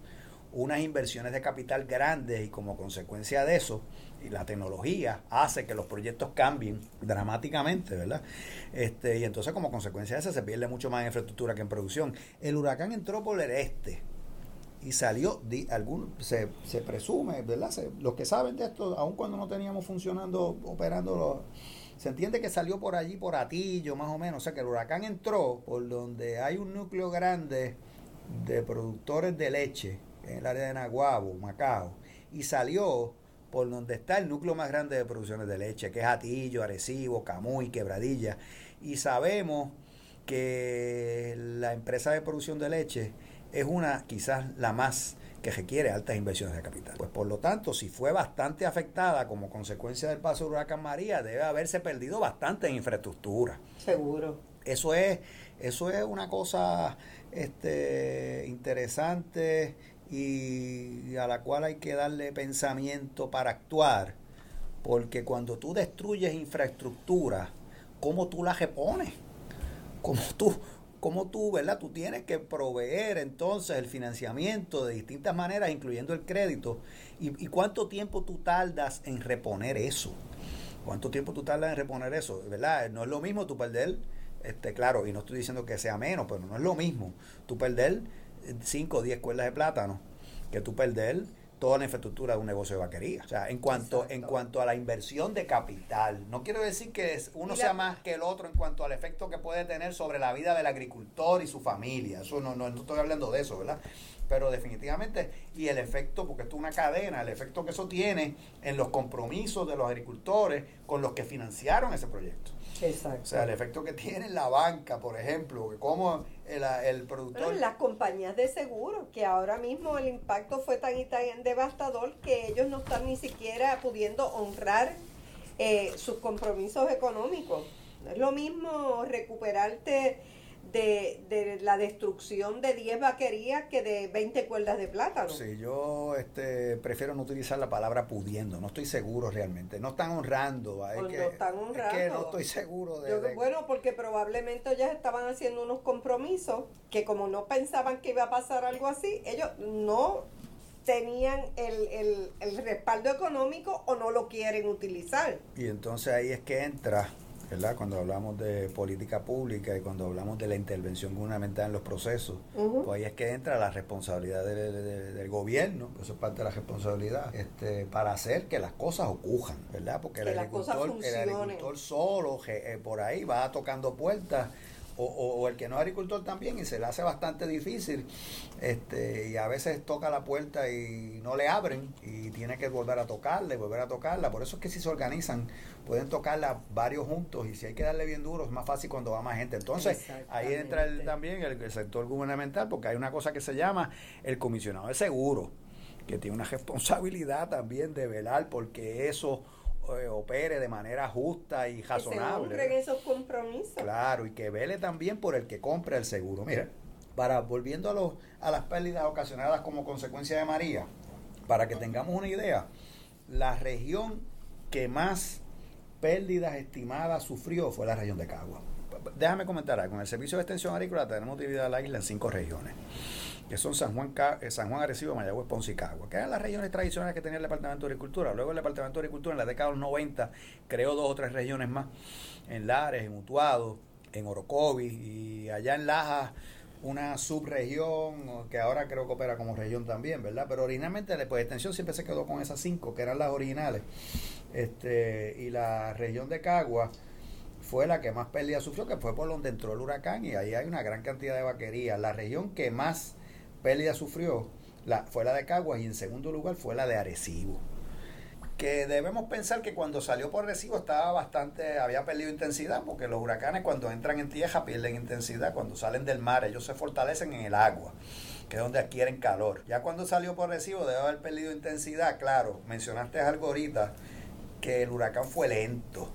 unas inversiones de capital grandes y como consecuencia de eso, y la tecnología hace que los proyectos cambien dramáticamente, ¿verdad? Este, y entonces como consecuencia de eso se pierde mucho más infraestructura que en producción. El huracán entró por el este, y salió, algún, se, se presume, ¿verdad? los que saben de esto, aun cuando no teníamos funcionando, operando, se entiende que salió por allí, por Atillo, más o menos. O sea que el huracán entró por donde hay un núcleo grande de productores de leche, en el área de Naguabo, Macao, y salió por donde está el núcleo más grande de producciones de leche, que es Atillo, Arecibo, Camuy, Quebradilla. Y sabemos que la empresa de producción de leche es una quizás la más que requiere altas inversiones de capital. Pues por lo tanto, si fue bastante afectada como consecuencia del paso de huracán María, debe haberse perdido bastante en infraestructura. Seguro. Eso es, eso es una cosa este, interesante y a la cual hay que darle pensamiento para actuar, porque cuando tú destruyes infraestructura, ¿cómo tú la repones? ¿Cómo tú, como tú, ¿verdad? Tú tienes que proveer entonces el financiamiento de distintas maneras, incluyendo el crédito. ¿Y, cuánto tiempo tú tardas en reponer eso? ¿Cuánto tiempo tú tardas en reponer eso? ¿Verdad? No es lo mismo tú perder, este, claro, y no estoy diciendo que sea menos, pero no es lo mismo tú perder 5 o 10 cuerdas de plátano que tú perder toda la infraestructura de un negocio de vaquería. O sea, en cuanto, en cuanto a la inversión de capital, no quiero decir que uno sea más que el otro en cuanto al efecto que puede tener sobre la vida del agricultor y su familia. Eso no, no, no estoy hablando de eso, ¿verdad? Pero definitivamente, y el efecto, porque esto es una cadena, el efecto que eso tiene en los compromisos de los agricultores con los que financiaron ese proyecto. Exacto. O sea, el efecto que tiene en la banca, por ejemplo, que como el, el productor... las compañías de seguro, que ahora mismo el impacto fue tan y tan devastador que ellos no están ni siquiera pudiendo honrar eh, sus compromisos económicos. No es lo mismo recuperarte de, la destrucción de 10 vaquerías que de 20 cuerdas de plátano. Sí, yo este, prefiero no utilizar la palabra pudiendo, no estoy seguro realmente. No están honrando. Es que, no están honrando. Es que no estoy seguro de, Bueno, porque probablemente ellos estaban haciendo unos compromisos que como no pensaban que iba a pasar algo así, ellos no tenían el, el, el respaldo económico o no lo quieren utilizar. Y entonces ahí es que entra ¿verdad? Cuando hablamos de política pública y cuando hablamos de la intervención gubernamental en los procesos, pues ahí es que entra la responsabilidad del, gobierno, eso es parte de la responsabilidad, este, para hacer que las cosas ocurran, ¿verdad? Porque el agricultor, el agricultor solo eh, por ahí va tocando puertas o, el que no es agricultor también y se le hace bastante difícil este y a veces toca la puerta y no le abren y tiene que volver a tocarla y volver a tocarla. Por eso es que si se organizan pueden tocarla varios juntos y si hay que darle bien duro es más fácil cuando va más gente. Entonces ahí entra también el, sector gubernamental porque hay una cosa que se llama el comisionado de seguro que tiene una responsabilidad también de velar porque eso eh, opere de manera justa y razonable. Que se esos compromisos. Claro, y que vele también por el que compra el seguro. Mira, para volviendo a, los, a las pérdidas ocasionadas como consecuencia de María, para que tengamos una idea, la región que más pérdidas estimadas sufrió fue la región de Cagua. Déjame comentar algo. Con el Servicio de Extensión Agrícola tenemos dividida la isla en cinco regiones que son San Juan, eh, San Juan Arecibo, Mayagüez, Ponce y Cagua, que eran las regiones tradicionales que tenía el Departamento de Agricultura. Luego el Departamento de Agricultura en la década de los 90 creó dos o tres regiones más, en Lares, en Utuado, en Orocovis y allá en Laja una subregión que ahora creo que opera como región también, ¿verdad? Pero originalmente después de extensión siempre se quedó con esas cinco, que eran las originales. Este, y la región de Cagua fue la que más pérdida sufrió, que fue por donde entró el huracán, y ahí hay una gran cantidad de vaquerías. La región que más pérdida sufrió fue la de Caguas y en segundo lugar fue la de Arecibo. Que debemos pensar que cuando salió por Arecibo estaba bastante, había perdido intensidad, porque los huracanes cuando entran en tierra pierden intensidad, cuando salen del mar ellos se fortalecen en el agua, que es donde adquieren calor. Ya cuando salió por Arecibo debe haber perdido intensidad, claro, mencionaste algo ahorita, que el huracán fue lento.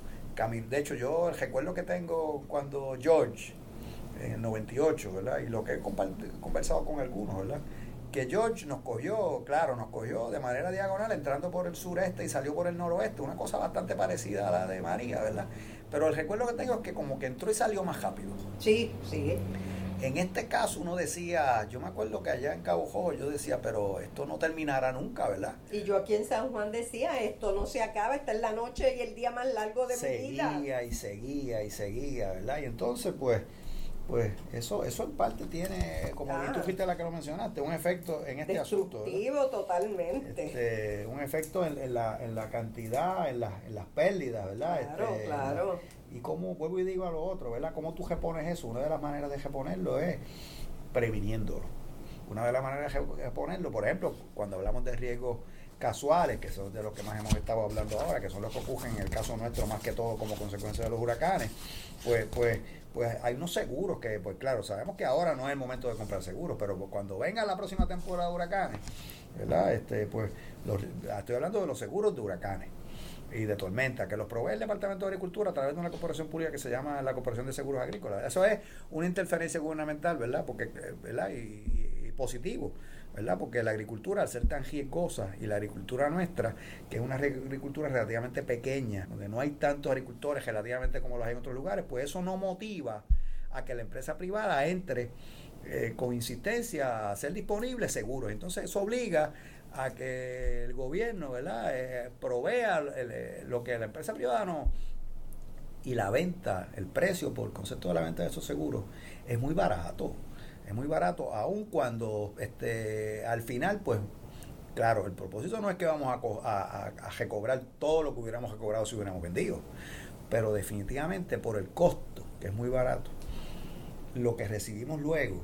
De hecho, yo el recuerdo que tengo cuando George en el 98, ¿verdad? Y lo que he conversado con algunos, ¿verdad? Que George nos cogió, claro, nos cogió de manera diagonal entrando por el sureste y salió por el noroeste, una cosa bastante parecida a la de María, ¿verdad? Pero el recuerdo que tengo es que como que entró y salió más rápido. Sí, sí. En este caso uno decía, yo me acuerdo que allá en Cabo Jojo yo decía, pero esto no terminará nunca, ¿verdad? Y yo aquí en San Juan decía, esto no se acaba, esta es la noche y el día más largo de mi vida. Seguía y seguía y seguía, ¿verdad? Y entonces pues pues eso eso en parte tiene, como tú fuiste la que lo mencionaste, un efecto en este asunto. totalmente. Este, un efecto en, la, en la cantidad, en, en las pérdidas, ¿verdad? Claro, este, claro. y como vuelvo y digo a lo otro, ¿verdad? ¿Cómo tú repones eso? Una de las maneras de reponerlo es previniéndolo. Una de las maneras de reponerlo, por ejemplo, cuando hablamos de riesgos casuales, que son de los que más hemos estado hablando ahora, que son los que ocurren en el caso nuestro más que todo como consecuencia de los huracanes, pues, pues pues hay unos seguros que, pues claro, sabemos que ahora no es el momento de comprar seguros, pero cuando venga la próxima temporada de huracanes, ¿verdad? Este, pues estoy hablando de los seguros de huracanes y de tormenta, que los provee el Departamento de Agricultura a través de una corporación pública que se llama la Corporación de Seguros Agrícolas. Eso es una interferencia gubernamental, ¿verdad? Porque, ¿verdad? y positivo ¿verdad? Porque la agricultura, al ser tan riesgosa, y la agricultura nuestra, que es una agricultura relativamente pequeña, donde no hay tantos agricultores relativamente como los hay en otros lugares, pues eso no motiva a que la empresa privada entre eh, con insistencia a ser disponible seguro. Entonces eso obliga a que el gobierno ¿verdad? Eh, provea lo que la empresa privada no y la venta, el precio por el concepto de la venta de esos seguros es muy barato, es muy barato, aun cuando este, al final, pues, claro, el propósito no es que vamos a, a recobrar todo lo que hubiéramos recobrado si hubiéramos vendido, pero definitivamente por el costo, que es muy barato, lo que recibimos luego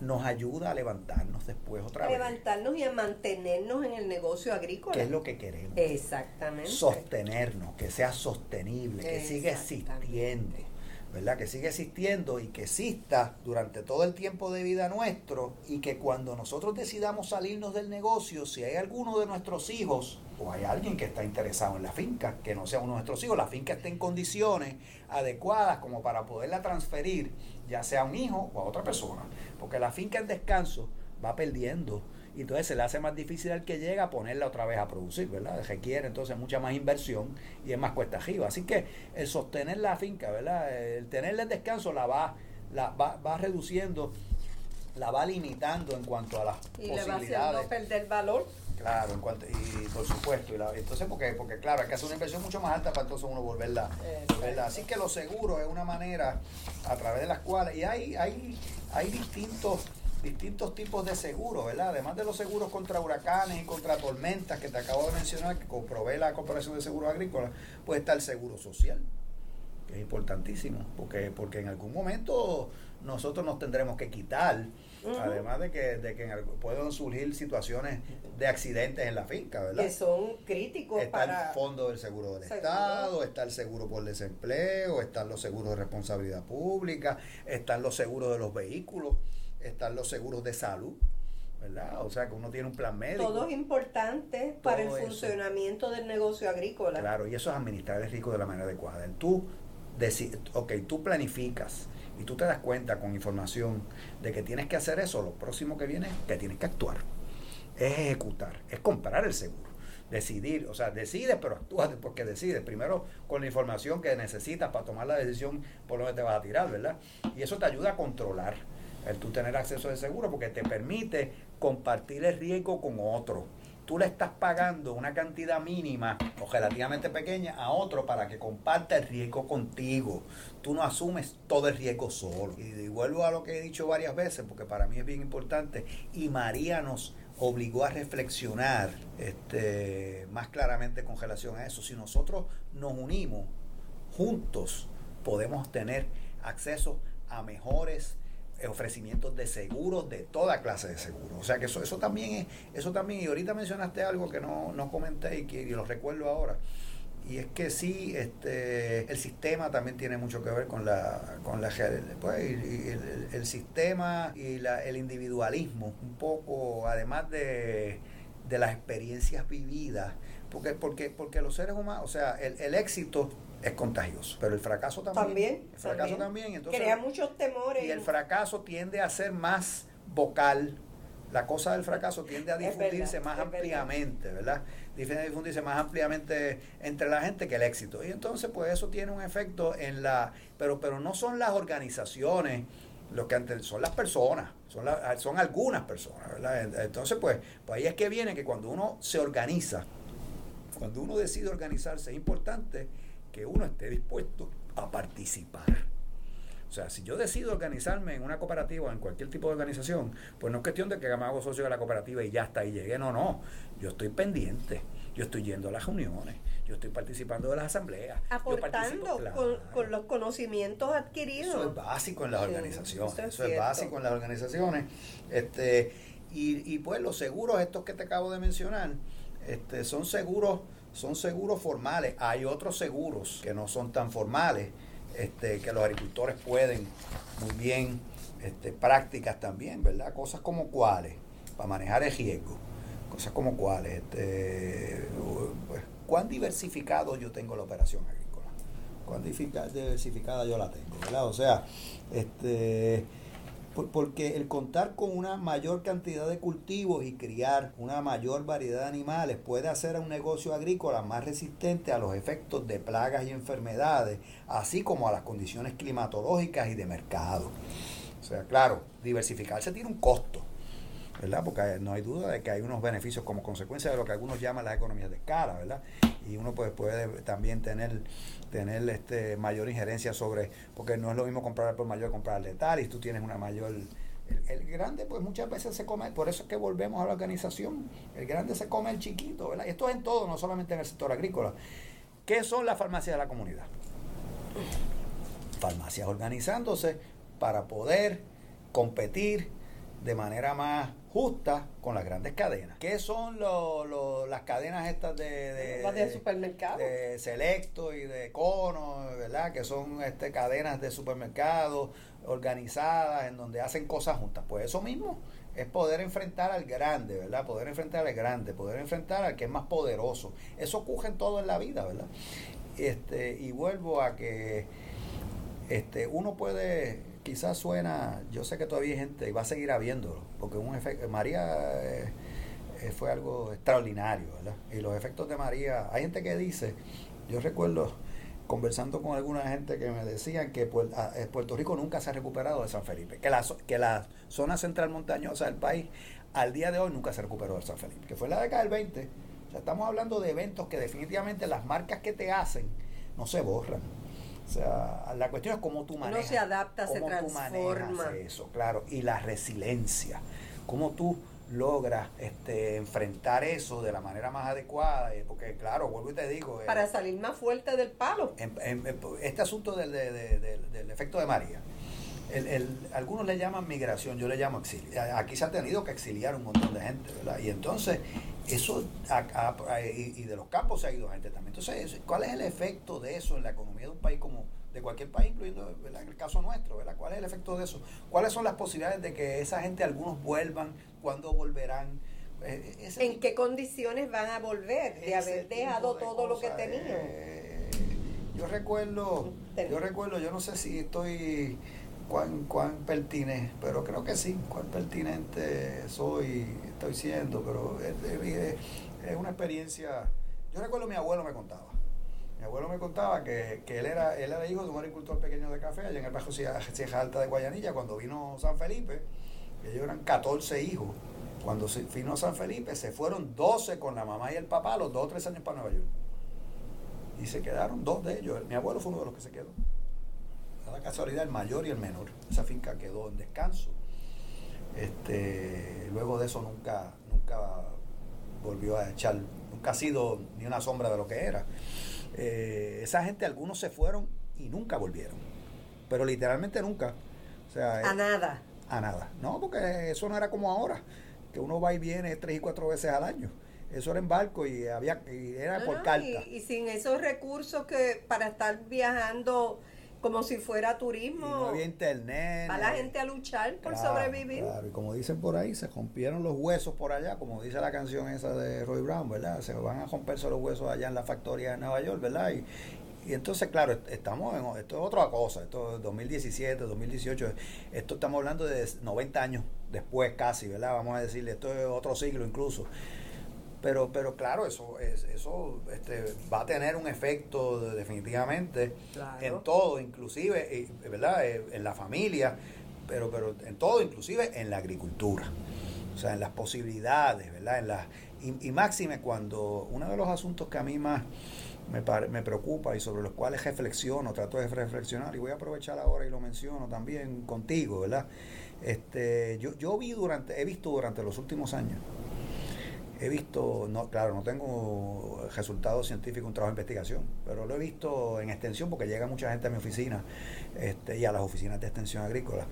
nos ayuda a levantarnos después otra vez. Levantarnos y a mantenernos en el negocio agrícola. Que es lo que queremos. Exactamente. Sostenernos, que sea sostenible, que siga existiendo. ¿Verdad? Que siga existiendo y que exista durante todo el tiempo de vida nuestro y que cuando nosotros decidamos salirnos del negocio, si hay alguno de nuestros hijos o hay alguien que está interesado en la finca, que no sea uno de nuestros hijos, la finca esté en condiciones adecuadas como para poderla transferir, ya sea a un hijo o a otra persona porque la finca en descanso va perdiendo y entonces se le hace más difícil al que llega ponerla otra vez a producir, ¿verdad? Requiere entonces mucha más inversión y es más cuesta arriba. Así que el sostener la finca, ¿verdad? El tenerle en descanso la va, la va, va reduciendo, la va limitando en cuanto a las y posibilidades. le va haciendo perder valor. Claro, en cuanto, y por supuesto, y entonces porque, porque claro, hay que hacer una inversión mucho más alta para entonces uno volverla, volverla. Así que los seguros es una manera a través de las cuales, y hay, hay hay distintos distintos tipos de seguros, ¿verdad? Además de los seguros contra huracanes y contra tormentas que te acabo de mencionar, que provee la Corporación de Seguros Agrícolas, pues está el seguro social, que es importantísimo, porque, porque en algún momento nosotros nos tendremos que quitar, además de que, de que pueden surgir situaciones de accidentes en la finca, ¿verdad? Que son críticos está el fondo del seguro del Estado, está el seguro por desempleo, están los seguros de responsabilidad pública, están los seguros de los vehículos, están los seguros de salud. ¿verdad? O sea, que uno tiene un plan médico. Todo es importante para el funcionamiento del negocio agrícola. Claro, y eso es administrar el riesgo de la manera adecuada. Tú, ok, tú planificas y tú te das cuenta con información de que tienes que hacer eso, lo próximo que viene que tienes que actuar. Es ejecutar, es comprar el seguro. Decidir, o sea, decide, pero actúa porque decides. Primero con la información que necesitas para tomar la decisión por donde te vas a tirar, ¿verdad? Y eso te ayuda a controlar el tú tener acceso al seguro porque te permite compartir el riesgo con otro tú le estás pagando una cantidad mínima o relativamente pequeña a otro para que comparta el riesgo contigo. Tú no asumes todo el riesgo solo. Y, vuelvo a lo que he dicho varias veces, porque para mí es bien importante, y María nos obligó a reflexionar este, más claramente con relación a eso. Si nosotros nos unimos juntos, podemos tener acceso a mejores ofrecimientos de seguros, de toda clase de seguros. O sea que eso, eso también es, eso también, y ahorita mencionaste algo que no, no comenté y que lo recuerdo ahora. Y es que sí, este, el sistema también tiene mucho que ver con la, con la pues, el, el, sistema y la, el individualismo, un poco, además de, de las experiencias vividas, porque, porque, porque los seres humanos, o sea, el, el éxito es contagioso. Pero el fracaso también. También. El fracaso también. entonces, Crea muchos temores. Y el fracaso tiende a ser más vocal. La cosa del fracaso tiende a difundirse más ampliamente, ¿verdad? Tiende a difundirse más ampliamente entre la gente que el éxito. Y entonces, pues eso tiene un efecto en la. Pero, pero no son las organizaciones lo que antes son las personas, son, son algunas personas, ¿verdad? Entonces, pues, pues ahí es que viene que cuando uno se organiza, cuando uno decide organizarse, es importante que uno esté dispuesto a participar. O sea, si yo decido organizarme en una cooperativa o en cualquier tipo de organización, pues no es cuestión de que me hago socio de la cooperativa y ya está, y llegué. No, no. Yo estoy pendiente. Yo estoy yendo a las reuniones. Yo estoy participando de las asambleas. Aportando con, los conocimientos adquiridos. Eso es básico en las organizaciones. Eso, es, básico en las organizaciones. Este, y, y pues los seguros estos que te acabo de mencionar, este, son seguros son seguros formales. Hay otros seguros que no son tan formales, este, que los agricultores pueden muy bien, este, prácticas también, ¿verdad? Cosas como cuáles, para manejar el riesgo. Cosas como cuáles, este, pues, ¿cuán diversificado yo tengo la operación agrícola? ¿Cuán diversificada yo la tengo, ¿verdad? O sea, este, porque el contar con una mayor cantidad de cultivos y criar una mayor variedad de animales puede hacer a un negocio agrícola más resistente a los efectos de plagas y enfermedades, así como a las condiciones climatológicas y de mercado. O sea, claro, diversificarse tiene un costo, ¿verdad? Porque no hay duda de que hay unos beneficios como consecuencia de lo que algunos llaman las economías de escala, ¿verdad? Y uno pues puede también tener tener este mayor injerencia sobre, porque no es lo mismo comprar por mayor comprar de tal, y tú tienes una mayor... El, grande pues muchas veces se come, por eso es que volvemos a la organización, el grande se come el chiquito, ¿verdad? Esto es en todo, no solamente en el sector agrícola. ¿Qué son las farmacias de la comunidad? Farmacias organizándose para poder competir de manera más justa con las grandes cadenas. ¿Qué son las cadenas estas de, de, de, supermercados? De Selecto y de Cono, ¿verdad? Que son este, cadenas de supermercados organizadas en donde hacen cosas juntas. Pues eso mismo es poder enfrentar al grande, ¿verdad? Poder enfrentar al grande, poder enfrentar al que es más poderoso. Eso ocurre en todo en la vida, ¿verdad? Este, y vuelvo a que este, uno puede quizás suena, yo sé que todavía hay gente y va a seguir habiéndolo, porque un efecto, María eh, eh, fue algo extraordinario, ¿verdad? Y los efectos de María, hay gente que dice, yo recuerdo conversando con alguna gente que me decían que eh, Puerto Rico nunca se ha recuperado de San Felipe, que la, que la zona central montañosa del país al día de hoy nunca se recuperó de San Felipe, que fue en la década del 20. O sea, estamos hablando de eventos que definitivamente las marcas que te hacen no se borran. O sea, la cuestión es cómo tú manejas. No se adapta, se transforma. eso, claro. Y la resiliencia. Cómo tú logras este, enfrentar eso de la manera más adecuada. Porque, claro, vuelvo y te digo. Eh, Para salir más fuerte del palo. este asunto del, del efecto de María. El, algunos le llaman migración, yo le llamo exilio. Aquí se ha tenido que exiliar un montón de gente, ¿verdad? Y entonces, eso, y, de los campos se ha ido gente también. Entonces, ¿cuál es el efecto de eso en la economía de un país como de cualquier país, incluyendo el caso nuestro, ¿verdad? ¿Cuál es el efecto de eso? ¿Cuáles son las posibilidades de que esa gente, algunos vuelvan, cuándo volverán? Eh, eh, ¿En qué condiciones van a volver de haber dejado todo lo que tenían? Eh, yo recuerdo, yo recuerdo, yo no sé si estoy cuán, cuán pertinente, pero creo que sí, cuán pertinente soy, estoy siendo, pero es, una experiencia. Yo recuerdo mi abuelo me contaba. Mi abuelo me contaba que, él, era, él era hijo de un agricultor pequeño de café allá en el Bajo Ceja Alta de Guayanilla. Cuando vino San Felipe, ellos eran 14 hijos. Cuando vino San Felipe, se fueron 12 con la mamá y el papá, los dos o tres años para Nueva York. Y se quedaron dos de ellos. Mi abuelo fue uno de los que se quedó la casualidad el mayor y el menor. Esa finca quedó en descanso. Este, luego de eso nunca, nunca volvió a echar, nunca ha sido ni una sombra de lo que era. Eh, esa gente, algunos se fueron y nunca volvieron. Pero literalmente nunca. O sea, a nada. A nada. No, porque eso no era como ahora, que uno va y viene tres y cuatro veces al año eso era en barco y había y era por carta. Y, y, sin esos recursos que para estar viajando como si fuera turismo. no había internet. Va la gente a luchar por sobrevivir. Claro, y como dicen por ahí, se rompieron los huesos por allá, como dice la canción esa de Roy Brown, ¿verdad? Se van a romperse los huesos allá en la factoría de Nueva York, ¿verdad? Y, y entonces, claro, estamos en, esto es otra cosa, esto es 2017, 2018, esto estamos hablando de 90 años después casi, ¿verdad? Vamos a decirle, esto es otro siglo incluso. Pero, pero claro, eso, es, eso este, va a tener un efecto definitivamente en todo, inclusive, ¿verdad? Eh, en la familia, pero, pero en todo, inclusive en la agricultura. O sea, en las posibilidades, ¿verdad? En las, y, máxime cuando uno de los asuntos que a mí más me, me preocupa y sobre los cuales reflexiono, trato de reflexionar, y voy a aprovechar ahora y lo menciono también contigo, ¿verdad? Este, yo, yo vi durante, he visto durante los últimos años he visto, no, claro, no tengo resultados científicos, un trabajo de investigación, pero lo he visto en extensión porque llega mucha gente a mi oficina este, y a las oficinas de extensión agrícola.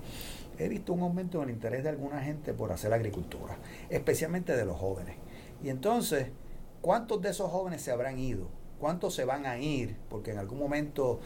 He visto un aumento en el interés de alguna gente por hacer agricultura, especialmente de los jóvenes. Y entonces, ¿cuántos de esos jóvenes se habrán ido? ¿Cuántos se van a ir? Porque en algún momento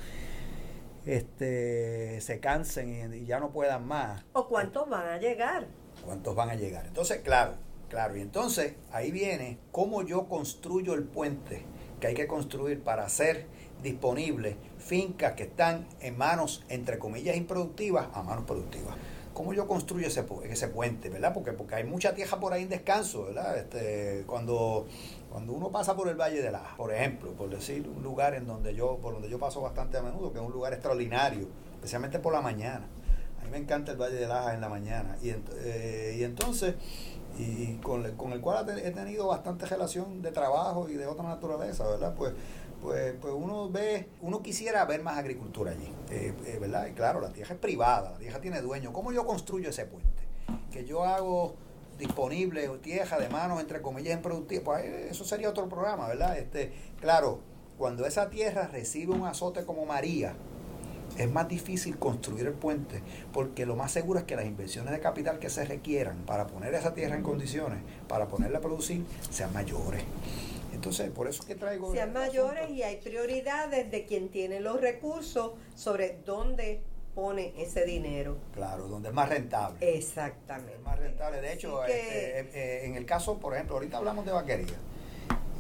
este, se cansen y, ya no puedan más. ¿O cuántos van a llegar? ¿Cuántos van a llegar? Entonces, claro, Claro, y entonces ahí viene cómo yo construyo el puente que hay que construir para hacer disponibles fincas que están en manos, entre comillas, improductivas a manos productivas. ¿cómo yo construyo ese, ese puente, verdad? Porque, porque hay mucha tierra por ahí en descanso, ¿verdad? Este, cuando, cuando uno pasa por el Valle de la, por ejemplo, por decir un lugar en donde yo, por donde yo paso bastante a menudo, que es un lugar extraordinario, especialmente por la mañana. A mí me encanta el Valle de Laja en la mañana. Y, eh, y entonces, y con, con, el cual he tenido bastante relación de trabajo y de otra naturaleza, ¿verdad? Pues pues, pues uno ve, uno quisiera ver más agricultura allí, eh, eh, ¿verdad? Y claro, la tierra es privada, la tierra tiene dueño. ¿Cómo yo construyo ese puente? Que yo hago disponible tierra de manos, entre comillas, en productivo, pues eso sería otro programa, ¿verdad? Este, claro, cuando esa tierra recibe un azote como María, es más difícil construir el puente porque lo más seguro es que las inversiones de capital que se requieran para poner esa tierra en condiciones, para ponerla a producir, sean mayores. Entonces, por eso que traigo... Sean mayores y hay prioridades de quien tiene los recursos sobre dónde pone ese dinero. Claro, donde es más rentable. Exactamente. más rentable. De hecho, este, eh, eh, en el caso, por ejemplo, ahorita hablamos de vaquería,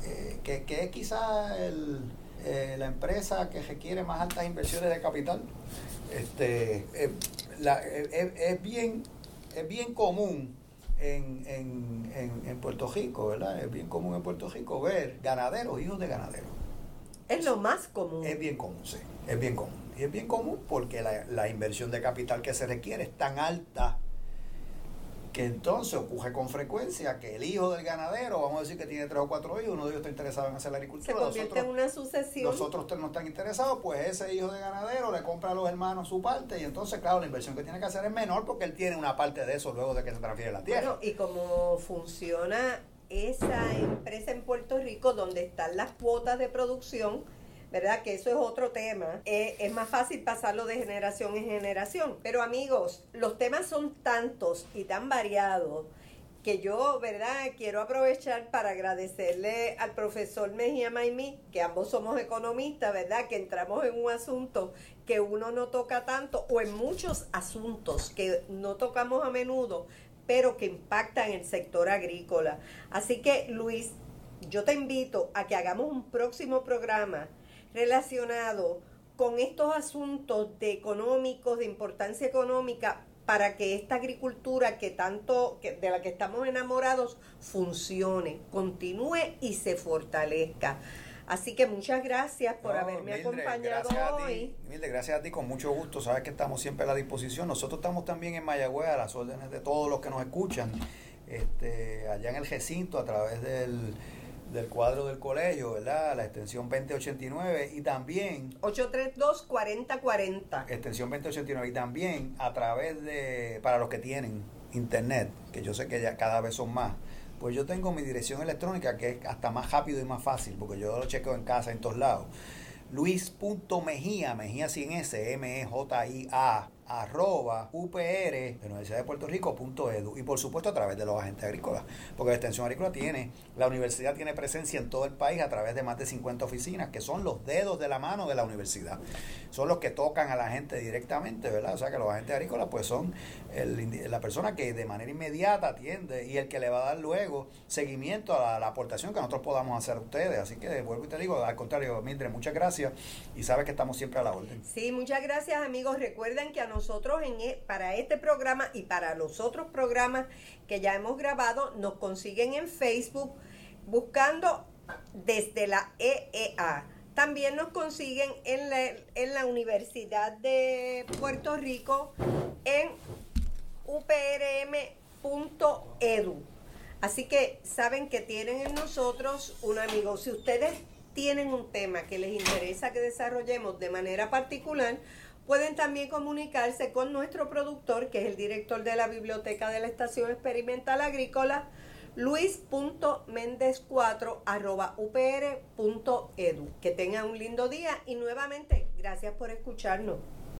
eh, que, que, es quizá la empresa que requiere más altas inversiones de capital. Este, es, bien, es bien común en, en, en, Puerto Rico, ¿verdad? Es bien común en Puerto Rico ver ganaderos, hijos de ganaderos. Es lo más común. Es bien común, sí. Es bien común. Y es bien común porque la, la inversión de capital que se requiere es tan alta que entonces ocurre con frecuencia que el hijo del ganadero, vamos a decir que tiene tres o cuatro hijos, uno de ellos está interesado en hacer la agricultura. Se convierte en una sucesión. Los otros no están interesados, pues ese hijo de ganadero le compra a los hermanos su parte y entonces, claro, la inversión que tiene que hacer es menor porque él tiene una parte de eso luego de que se transfiere la tierra. y como funciona esa empresa en Puerto Rico donde están las cuotas de producción, ¿verdad? Que eso es otro tema. Eh, es más fácil pasarlo de generación en generación. Pero amigos, los temas son tantos y tan variados que yo, ¿verdad? Quiero aprovechar para agradecerle al profesor Mejía Maimí, que ambos somos economistas, ¿verdad? Que entramos en un asunto que uno no toca tanto, o en muchos asuntos que no tocamos a menudo, pero que impactan el sector agrícola. Así que, Luis, yo te invito a que hagamos un próximo programa relacionado con estos asuntos de económicos, de importancia económica, para que esta agricultura que tanto, de la que estamos enamorados, funcione, continúe y se fortalezca. Así que muchas gracias por haberme acompañado hoy. gracias a ti, con mucho gusto. Sabes que estamos siempre a la disposición. Nosotros estamos también en Mayagüez a las órdenes de todos los que nos escuchan, este, allá en el recinto a través del del cuadro del colegio, ¿verdad? La extensión 2089 y también... 832-4040. Extensión 2089 y también a través de, para los que tienen internet, que yo sé que ya cada vez son más, pues yo tengo mi dirección electrónica que es hasta más rápido y más fácil, porque yo lo chequeo en casa en todos lados. Luis.mejía, Mejía sin S, M-E-J-I-A arroba UPR de Universidad de Puerto Rico punto edu. Y por supuesto a través de los agentes agrícolas porque la extensión agrícola tiene la universidad tiene presencia en todo el país a través de más de 50 oficinas que son los dedos de la mano de la universidad. Son los que tocan a la gente directamente verdad o sea que los agentes agrícolas pues son la persona que de manera inmediata atiende y el que le va a dar luego seguimiento a la, aportación que nosotros podamos hacer a ustedes. Así que vuelvo y te digo al contrario Mildred muchas gracias y sabes que estamos siempre a la orden. Sí muchas gracias amigos. Recuerden que a nosotros nosotros en, e, para este programa y para los otros programas que ya hemos grabado, nos consiguen en Facebook buscando desde la EEA. También nos consiguen en la, en la Universidad de Puerto Rico en uprm.edu. Así que saben que tienen en nosotros un amigo. Si ustedes tienen un tema que les interesa que desarrollemos de manera particular, Pueden también comunicarse con nuestro productor, que es el director de la Biblioteca de la Estación Experimental Agrícola, luis.mendez4 upr.edu. Que tengan un lindo día y nuevamente gracias por escucharnos.